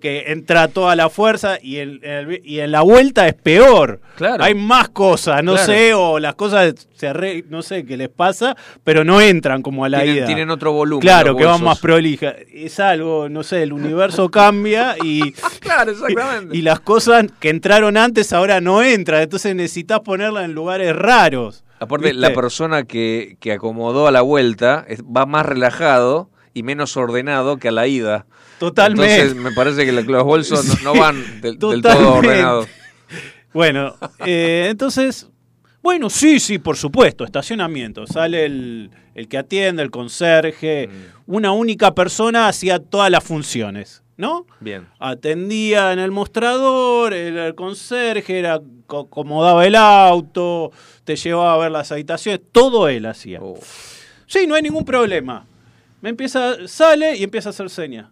que entra toda la fuerza y en, en el- y en la vuelta es peor. Claro. Hay más cosas, no Claro. sé, o las cosas se arre- no sé qué les pasa, pero no entran como a la tienen, ida. tienen otro volumen. Claro, que van más prolija. Es algo, no sé, el universo cambia y, Claro, exactamente. y las cosas que entraron antes ahora no entran. Entonces necesitas ponerlas en lugares raros. Aparte, ¿viste? la persona que, que acomodó a la vuelta es- va más relajado y menos ordenado que a la ida. Totalmente. Entonces, me parece que los bolsos no, no van del, del todo ordenados. Bueno, eh, entonces, bueno, sí, sí, por supuesto, estacionamiento. Sale el, el que atiende, el conserje. Mm. Una única persona hacía todas las funciones, ¿no? Bien. Atendía en el mostrador, el conserje, era, co- acomodaba el auto, te llevaba a ver las habitaciones, todo él hacía. Oh. Sí, no hay ningún problema. Me empieza, sale y empieza a hacer señas.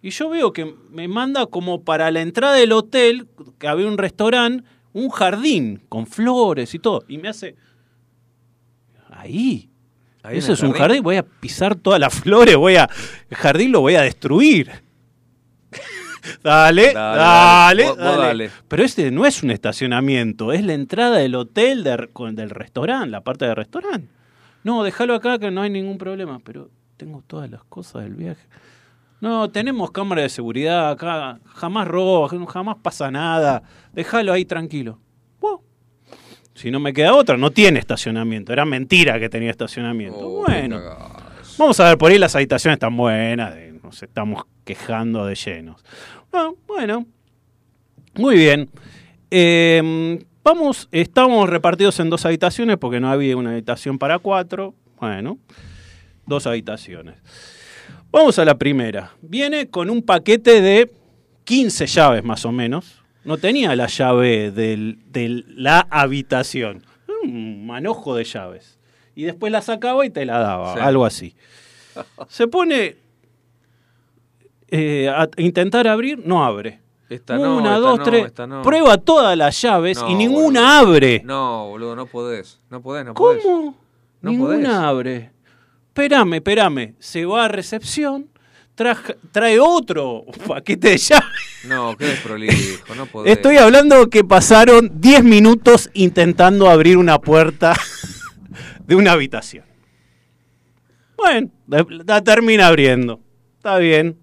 Y yo veo que me manda como para la entrada del hotel, que había un restaurante, un jardín con flores y todo. Y me hace. Ahí. Ahí Eso es un jardín. Voy a pisar todas las flores, voy a. El jardín lo voy a destruir. dale, Dale, dale, dale. Vos- vos dale. dale. Pero este no es un estacionamiento, es la entrada del hotel, de- del restaurante, la parte del restaurante. No, déjalo acá que no hay ningún problema, pero tengo todas las cosas del viaje. No, tenemos cámara de seguridad acá, jamás robo, jamás pasa nada. Déjalo ahí tranquilo. Si no me queda otra, no tiene estacionamiento. Era mentira que tenía estacionamiento. Oh, bueno, vamos a ver, por ahí las habitaciones están buenas, de- nos estamos quejando de llenos. Ah, bueno, muy bien. Eh, vamos, estamos repartidos en dos habitaciones porque no había una habitación para cuatro. Bueno, dos habitaciones. Vamos a la primera. Viene con un paquete de 15 llaves más o menos. No tenía la llave del- de la habitación. Un manojo de llaves. Y después la sacaba y te la daba, Sí. algo así. Se pone eh, a intentar abrir, no abre. Esta no, Una, esta dos, no, tres. esta no. Prueba todas las llaves No, y ninguna boludo. abre. No, boludo, no podés. No podés, no podés. ¿Cómo? Ninguna podés. abre. Espérame, espérame. Se va a recepción, traja- trae otro paquete de llaves. No, qué desprolijo, no podés. Estoy hablando que pasaron 10 minutos intentando abrir una puerta de una habitación. Bueno, la, la termina abriendo. Está bien.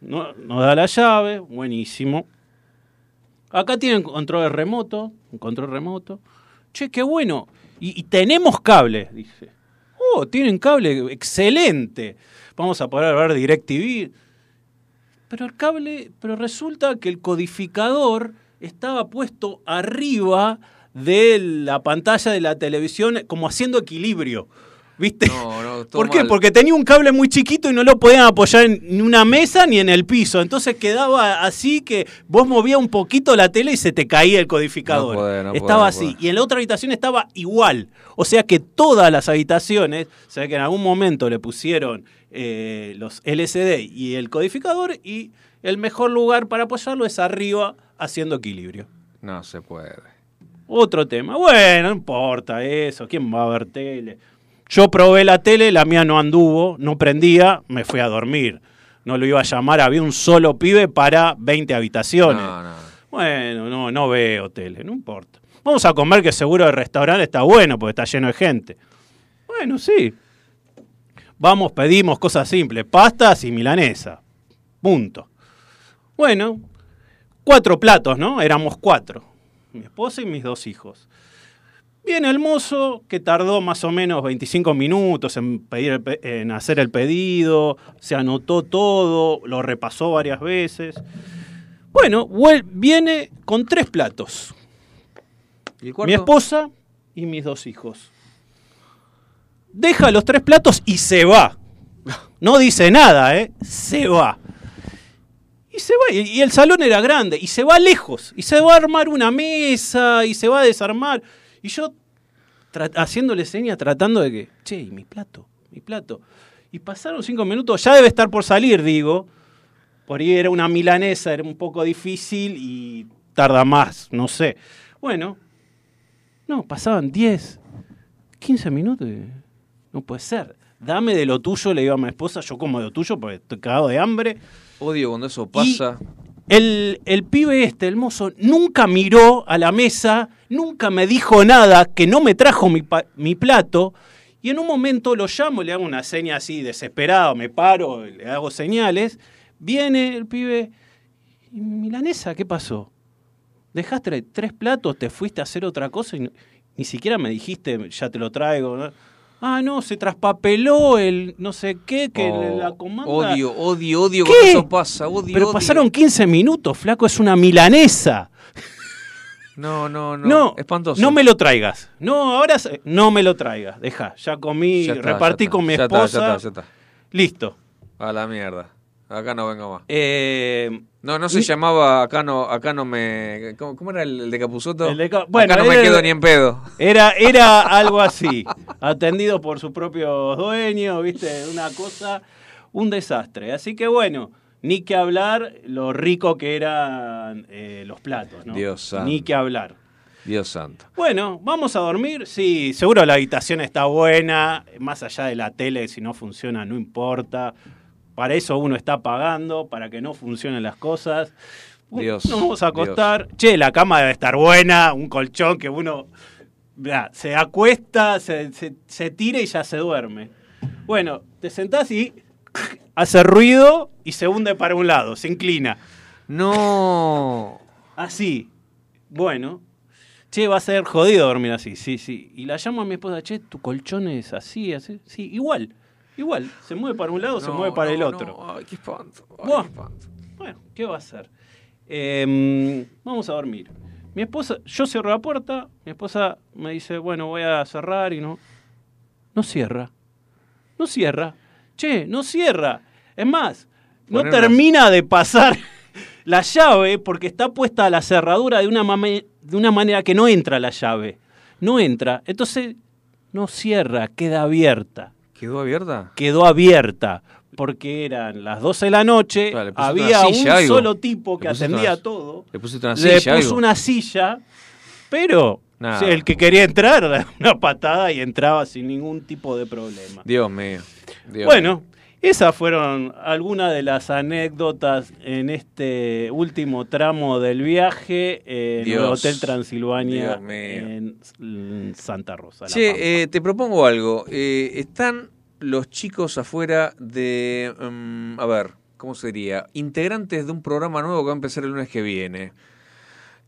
No- Nos da la llave, buenísimo. Acá tienen control remoto, un control remoto. Che, qué bueno. Y, y tenemos cable, dice. Oh, tienen cable excelente. Vamos a poder ver DirecTV. Pero el cable, pero resulta que el codificador estaba puesto arriba de la pantalla de la televisión como haciendo equilibrio. ¿Viste? No, no, ¿Por qué? mal. Porque tenía un cable muy chiquito y no lo podían apoyar en ni una mesa ni en el piso. Entonces quedaba así que vos movías un poquito la tele y se te caía el codificador. No puede, no estaba puede, así. puede. Y en la otra habitación estaba igual. O sea que todas las habitaciones, o sea que en algún momento le pusieron eh, los LCD y el codificador y el mejor lugar para apoyarlo es arriba haciendo equilibrio. No se puede. Otro tema. Bueno, no importa eso. ¿Quién va a ver tele? Yo probé la tele, la mía no anduvo, no prendía, me fui a dormir. No lo iba a llamar, había un solo pibe para 20 habitaciones. No, no. Bueno, no, no veo tele, no importa. Vamos a comer que seguro el restaurante está bueno porque está lleno de gente. Bueno, sí. Vamos, pedimos cosas simples, pastas y milanesa. Punto. Bueno, cuatro platos, ¿no? Éramos cuatro. Mi esposa y mis dos hijos. Viene el mozo, que tardó más o menos 25 minutos en, pedir el en hacer el pedido, se anotó todo, lo repasó varias veces. Bueno, viene con tres platos. ¿Y? Mi esposa y mis dos hijos. Deja los tres platos y se va. No dice nada, ¿eh? Se va. Y se va. Y el salón era grande. Y se va lejos. Y se va a armar una mesa. Y se va a desarmar. Y yo haciéndole señas tratando de que, che, ¿y mi plato? Mi plato. Y pasaron cinco minutos. Ya debe estar por salir, digo. Por ahí era una milanesa, era un poco difícil y tarda más, no sé. Bueno, no, pasaban 10, 15 minutos. No puede ser. Dame de lo tuyo, le digo a mi esposa, yo como de lo tuyo porque estoy cagado de hambre. Odio cuando eso pasa. El, el pibe este, el mozo, nunca miró a la mesa, nunca me dijo nada, que no me trajo mi, mi plato. Y en un momento lo llamo, le hago una seña así desesperado, me paro, le hago señales. Viene el pibe, ¿y Milanesa qué pasó? Dejaste tres platos, te fuiste a hacer otra cosa y ni siquiera me dijiste, ya te lo traigo. Ah, no, se traspapeló el no sé qué, que Oh, la comanda. Odio, odio, odio ¿Qué? cuando eso pasa. Odio, Pero odio. pasaron 15 minutos, flaco, es una milanesa. No, no, no. No, Espantoso. no me lo traigas. No, ahora no me lo traigas. Deja, ya comí, Ya está, repartí ya está, con mi ya está, esposa. ya está, ya está. Listo. A la mierda. Acá no vengo más. Eh, No, no se llamaba acá no, acá no me. ¿Cómo, cómo era el, de Capuzoto? El de Ca- bueno, acá no me quedo ni en pedo. Era, era algo así, atendido por sus propios dueños, viste, una cosa, un desastre. Así que bueno, ni que hablar lo rico que eran eh, los platos, ¿no? Dios santo. Ni que hablar. Dios santo. Bueno, vamos a dormir. Sí, seguro la habitación está buena. Más allá de la tele, si no funciona, no importa. Para eso uno está pagando, para que no funcionen las cosas. Dios, Nos vamos a acostar. Che, la cama debe estar buena, un colchón que uno se acuesta, se, se- se tira y ya se duerme. Bueno, te sentás y hace ruido y se hunde para un lado, se inclina. No. Así. Bueno. Che, va a ser jodido dormir así, sí, sí. Y la llamo a mi esposa, che, tu colchón es así, así. Sí, igual. Igual. Se mueve para un lado, se No, mueve para no, el no. otro. Ay, qué espanto. Ay, qué espanto. Bueno, ¿qué va a hacer? Em, vamos a dormir. Mi esposa, yo cierro la puerta, mi esposa me dice, bueno, voy a cerrar y no. No cierra. No cierra. Che, no cierra. Es más, no una- termina de pasar la llave porque está puesta la cerradura de una, mame- de una manera que no entra la llave. No entra. Entonces, no cierra, queda abierta. ¿Quedó abierta? Quedó abierta porque eran las 12 de la noche, Claro, le había un algo. solo tipo que Le atendía una- todo. Le pusiste una Le silla. puso algo. una silla, pero el que quería entrar una patada y entraba sin ningún tipo de problema. Dios mío. Dios bueno, esas fueron algunas de las anécdotas en este último tramo del viaje en el. Hotel Transilvania en, Santa Rosa. Che, eh, te propongo algo. Eh, están los chicos afuera de. mm, a ver, ¿cómo sería? Integrantes de un programa nuevo que va a empezar el lunes que viene.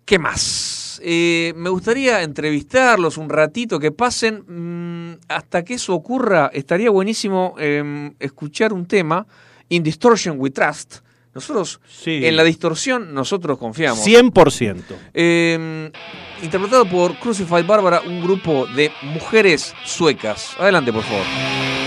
¿Qué más? Eh, me gustaría entrevistarlos un ratito, que pasen. Mm, hasta que eso ocurra, estaría buenísimo em, escuchar un tema, In Distortion We Trust. Nosotros, Sí. en la distorsión, nosotros confiamos. 100%. Eh, interpretado por Crucified Bárbara, un grupo de mujeres suecas. Adelante, por favor.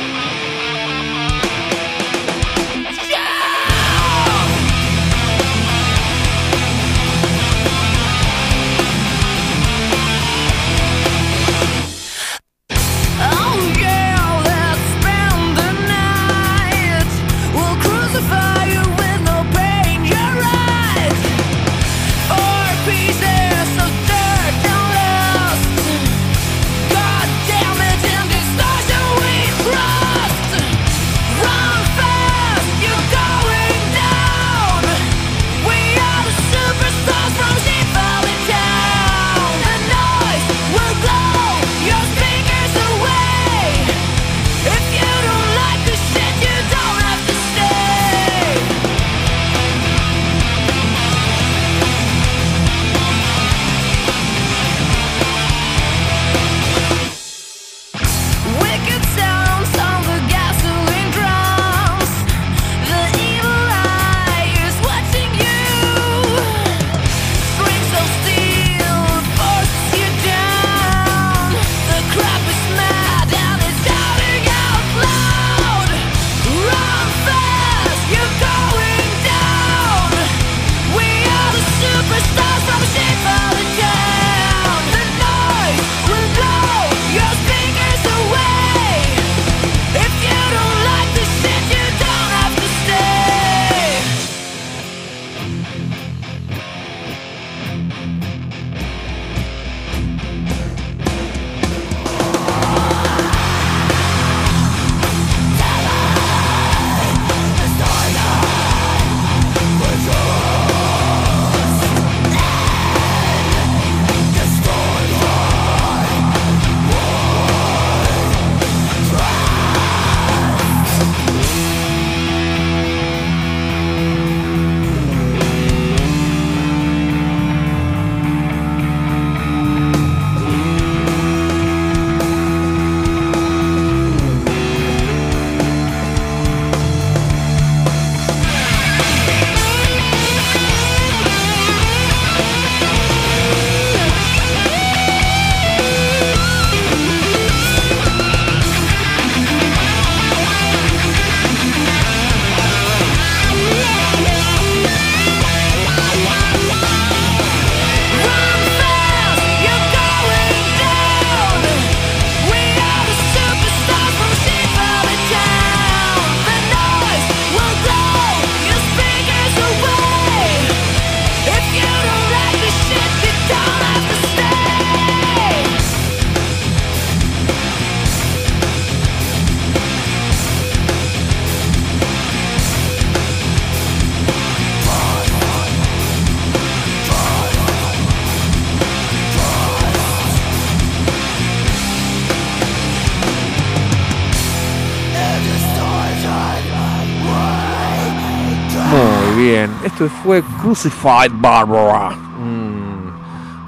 Esto fue Crucified Barbara. Un,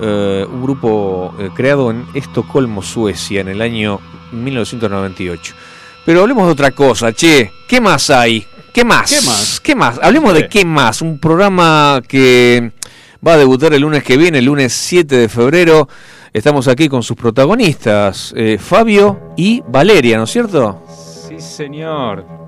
eh, un grupo eh, creado en Estocolmo, Suecia, en el año 1998. Pero hablemos de otra cosa, che. ¿Qué más hay? ¿Qué más? ¿Qué más? ¿Qué más? Hablemos de qué más. Un programa que va a debutar el lunes que viene, el lunes 7 de febrero. Estamos aquí con sus protagonistas, eh, Fabio y Valeria, ¿no es cierto? Sí, señor.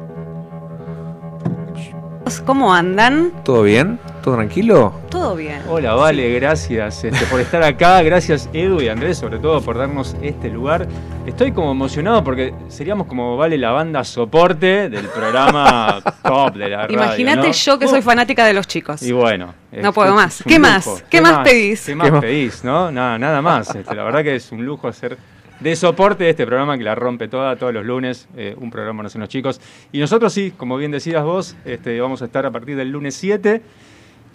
¿Cómo andan? ¿Todo bien? ¿Todo tranquilo? Todo bien. Hola, Vale, gracias este, por estar acá. Gracias, Edu y Andrés, sobre todo por darnos este lugar. Estoy como emocionado porque seríamos como Vale la banda soporte del programa top de la radio. Imagínate ¿no? yo que soy fanática de los chicos. Y bueno. No puedo más. ¿Qué más? ¿Qué más pedís? ¿Qué más ¿Qué más? pedís, no? Nada, nada más. Este, la verdad que es un lujo hacer de soporte de este programa que la rompe toda, todos los lunes, eh, un programa no los chicos. Y nosotros sí, como bien decías vos, este, vamos a estar a partir del lunes 7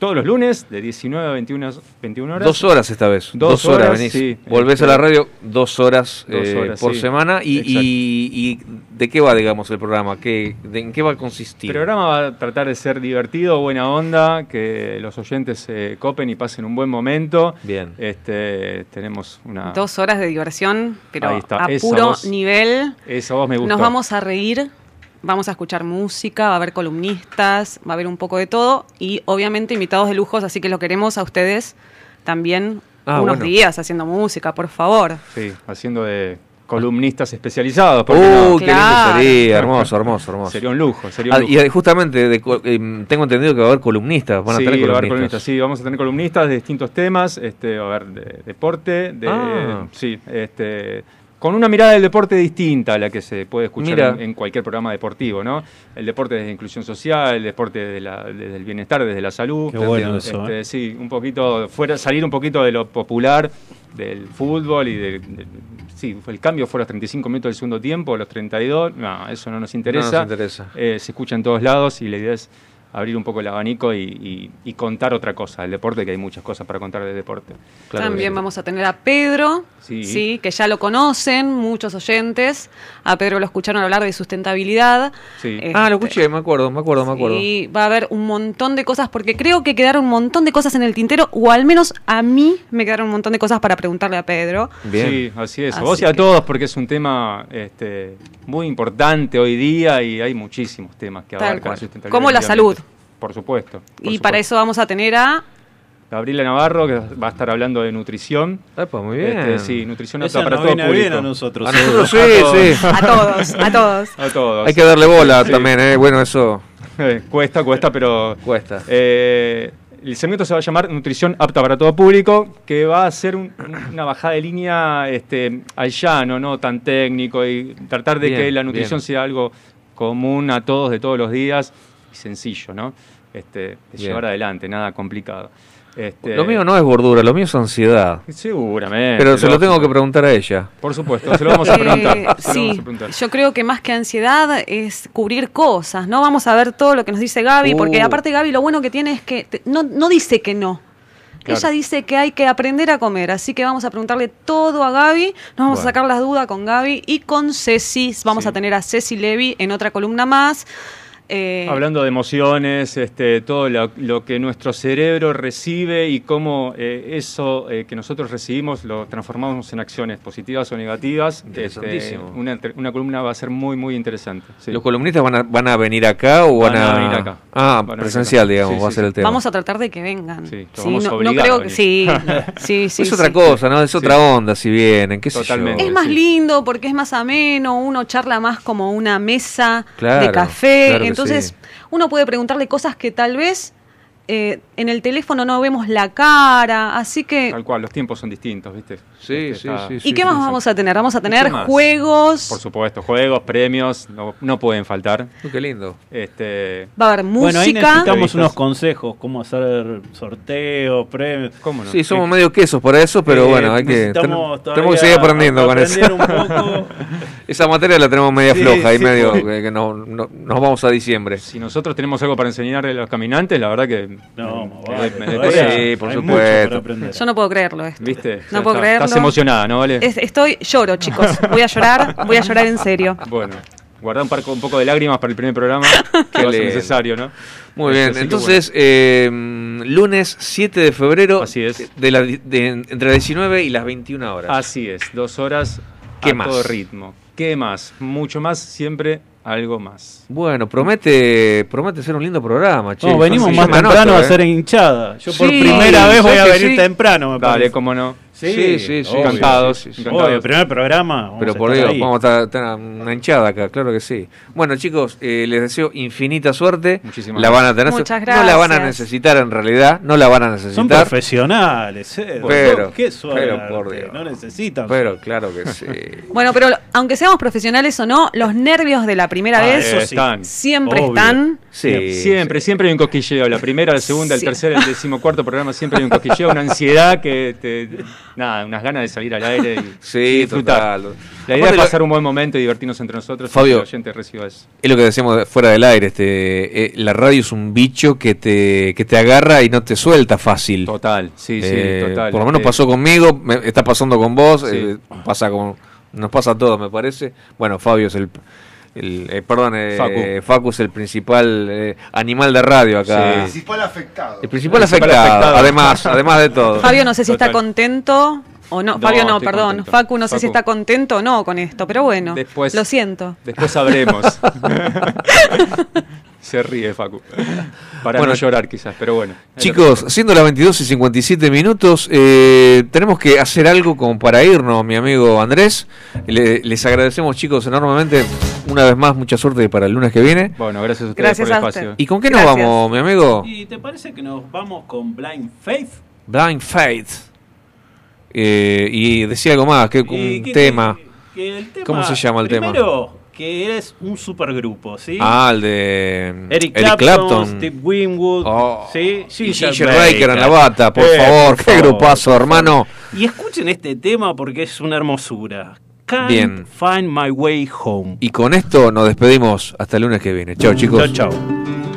todos los lunes de 19 a 21, 21 horas. Dos horas esta vez. Dos, horas, venís. sí. Volvés Este, a la radio dos horas, Dos eh, horas, por sí. semana. Y, Exacto. y- y de qué va, digamos, el programa? ¿Qué, de- ¿En qué va a consistir? El programa va a tratar de ser divertido, buena onda, que los oyentes se copen y pasen un buen momento. Bien. Este, tenemos una. Dos horas de diversión, pero Ahí está, a esa puro voz. nivel. Esa voz me gusta. Nos vamos a reír, vamos a escuchar música, va a haber columnistas, va a haber un poco de todo y obviamente invitados de lujos, así que lo queremos a ustedes también Ah, unos bueno. días haciendo música, por favor. Sí, haciendo de columnistas especializados. ¿por Uy, qué no? qué lindo sería, hermoso, hermoso, hermoso. Sería un lujo, sería un Ah, y justamente de co- eh, tengo entendido que va a haber columnistas, van a sí, tener va a haber columnistas. columnistas, sí, vamos a tener columnistas de distintos temas, este, va a haber de deporte, de, Ah. sí, este, con una mirada del deporte distinta a la que se puede escuchar en, en cualquier programa deportivo, ¿no? El deporte desde inclusión social, el deporte desde, la- desde el bienestar, desde la salud. Qué bueno Este, eso, ¿eh? Sí, un poquito, fuera, salir un poquito de lo popular del fútbol y de, de- sí, el cambio fue a los 35 minutos del segundo tiempo, a los 32, no, eso no nos interesa. No nos interesa. Eh, se escucha en todos lados y la idea es abrir un poco el abanico y, y- y contar otra cosa, el deporte, que hay muchas cosas para contar del deporte. También vamos a tener a Pedro, Sí. sí. que ya lo conocen muchos oyentes. A Pedro lo escucharon hablar de sustentabilidad. Sí. Este, Ah, lo escuché, me acuerdo, me acuerdo, me acuerdo. Y va a haber un montón de cosas, porque creo que quedaron un montón de cosas en el tintero, o al menos a mí me quedaron un montón de cosas para preguntarle a Pedro. Sí, así es. A Así vos y a que- todos, porque es un tema este, muy importante hoy día y hay muchísimos temas que abarcan la sustentabilidad. Como la salud. Por supuesto. por y para eso vamos a tener a... Gabriela Navarro, que va a estar hablando de nutrición. muy bien. Este, sí, nutrición Esa apta para nos todo viene público. bien a nosotros, A nosotros sí, A todos. sí. A todos, a todos. A todos. Hay que darle bola Sí. también, ¿eh? Bueno, eso. Eh, cuesta, cuesta, pero. Cuesta. Eh, el segmento se va a llamar Nutrición apta para todo público, que va a ser un- una bajada de línea este, al llano, no tan técnico, y tratar de Bien, que la nutrición bien. sea algo común a todos de todos los días y sencillo, ¿no? Este, de llevar adelante, nada complicado. Este, Lo mío no es gordura, lo mío es ansiedad. Seguramente. Pero se lo tengo que preguntar a ella. Por supuesto, se lo vamos a preguntar. Eh, se lo sí, vamos a preguntar. yo creo que más que ansiedad es cubrir cosas, ¿no? Vamos a ver todo lo que nos dice Gaby, porque Uh. aparte Gaby lo bueno que tiene es que te- no, no dice que no. Claro. Ella dice que hay que aprender a comer, así que vamos a preguntarle todo a Gaby, nos vamos a sacar las dudas con Gaby y con Ceci, vamos a tener a Ceci Levy en otra columna más. Eh, Hablando de emociones, este, todo lo, lo que nuestro cerebro recibe y cómo eh, eso eh, que nosotros recibimos lo transformamos en acciones positivas o negativas. Interesantísimo. Este, una, columna va a ser muy, muy interesante. sí. ¿Los columnistas van a, van a venir acá o van, Van a venir acá. Ah, Van presencial, acá. digamos, Sí, va a sí, ser sí. el tema. Vamos a tratar de que vengan. Sí, vamos a no, creo a que sí, sí, sí. es otra sí. cosa, ¿no? Es otra onda, si vienen, qué sé Totalmente. yo. Es más lindo porque es más ameno, uno charla más como una mesa Claro, de café, claro entonces sí. uno puede preguntarle cosas que tal vez eh, en el teléfono no vemos la cara, así que... Tal cual, los tiempos son distintos, ¿viste? Sí, Este, sí, está- sí, ¿Y qué más vamos a tener? Vamos a ¿Y tener juegos, Por supuesto, juegos, premios, no, no pueden faltar. Uy, qué lindo. Este, va a haber música. Bueno, ahí necesitamos unos consejos, cómo hacer sorteos, premios. ¿Cómo no? Sí, somos medio quesos para eso, pero Eh, bueno, hay que tenemos que seguir aprendiendo con eso. aprender un poco. Esa materia la tenemos media Sí, floja y sí, medio porque- que, que no, no- nos vamos a diciembre. Si nosotros tenemos algo para enseñarle a los caminantes, la verdad que. No, me- vale, me- sí, por supuesto. Yo no puedo creerlo esto. ¿Viste? No puedo está- creerlo. Estás emocionada, ¿no, Vale? Es- estoy, lloro chicos, voy a llorar, voy a llorar en serio. Bueno, guardá un, par- un poco de lágrimas para el primer programa, que va a ser necesario, ¿no? Muy bien, así entonces, eh, lunes 7 de febrero, Así es. De la, de- entre las 19 y las 21 horas. Así es, dos horas ¿Qué a más? todo ritmo. ¿Qué más? Mucho más, siempre algo más. Bueno, promete promete ser un lindo programa, che. No, venimos Sí, más temprano anoto, a ¿eh? hacer hinchada. Yo por primera vez voy a ¿sabes que venir sí? temprano, me Dale, parece. cómo no. Sí, sí, sí. Encantados, sí, sí, sí. encantados. Obvio, primer programa. vamos Pero por Dios, ahí. vamos a estar una hinchada acá, claro que sí. Bueno, chicos, eh, les deseo infinita suerte. Muchísimas la van a tener. Muchas No la van a gracias. necesitar en realidad, no la van a Son necesitar. profesionales, eh. Pero, qué suerte. pero por Dios. No necesitan. Pero claro que sí. Bueno, pero aunque seamos profesionales o no, los nervios de la primera Ah, vez están. siempre Obvio. están. Sí. Siempre, siempre hay un cosquilleo. La primera, la segunda, el Sí. tercer, el decimocuarto programa, siempre hay un cosquilleo, una ansiedad que te, nada, unas ganas de salir al aire y, Sí, y disfrutar. total. La idea Aparte es lo- pasar un buen momento y divertirnos entre nosotros. y Fabio, que el oyente reciba eso. Es lo que decíamos de- fuera del aire, este, eh, la radio es un bicho que te, que te agarra y no te suelta fácil. Total, sí, sí, Eh, total. Por lo menos Eh, pasó conmigo, me- está pasando con vos, Sí. eh, pasa con, nos pasa a todos, me parece. Bueno, Fabio es el, el eh, perdón, eh, Facu. Facu. es el principal eh, animal de radio acá. Sí. Principal afectado. El principal El principal afectado, afectado. además, además de todo. Fabio no sé si está contento o no. No, Fabio no, perdón. contento. Facu no sé si está contento o no con esto, pero bueno. Después- Lo siento. Después sabremos. Se ríe, Facu. Para Bueno, no llorar, quizás, pero bueno. Chicos, siendo las 22 y 57 minutos, eh, tenemos que hacer algo como para irnos, mi amigo Andrés. Le- les agradecemos, chicos, enormemente. Una vez más, mucha suerte para el lunes que viene. Bueno, gracias a ustedes Gracias por el espacio. ¿Y con qué nos vamos, mi amigo? ¿Y te parece que nos vamos con Blind Faith? Blind Faith. Eh, y decía algo más, que un que- tema. que el tema- ¿Cómo se llama el tema? Primero, que eres un supergrupo, ¿sí? Ah, el de Eric, Eric Clapton. Steve Winwood, Oh, ¿sí? Y Ginger Baker en la bata, por Eh, favor, por qué favor, grupazo, hermano. Y escuchen este tema porque es una hermosura. Can't Bien. Find My Way Home. Y con esto nos despedimos hasta el lunes que viene. Chao, chicos. Chao, chao.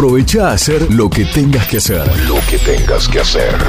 Aprovecha a hacer lo que tengas que hacer. Lo que tengas que hacer.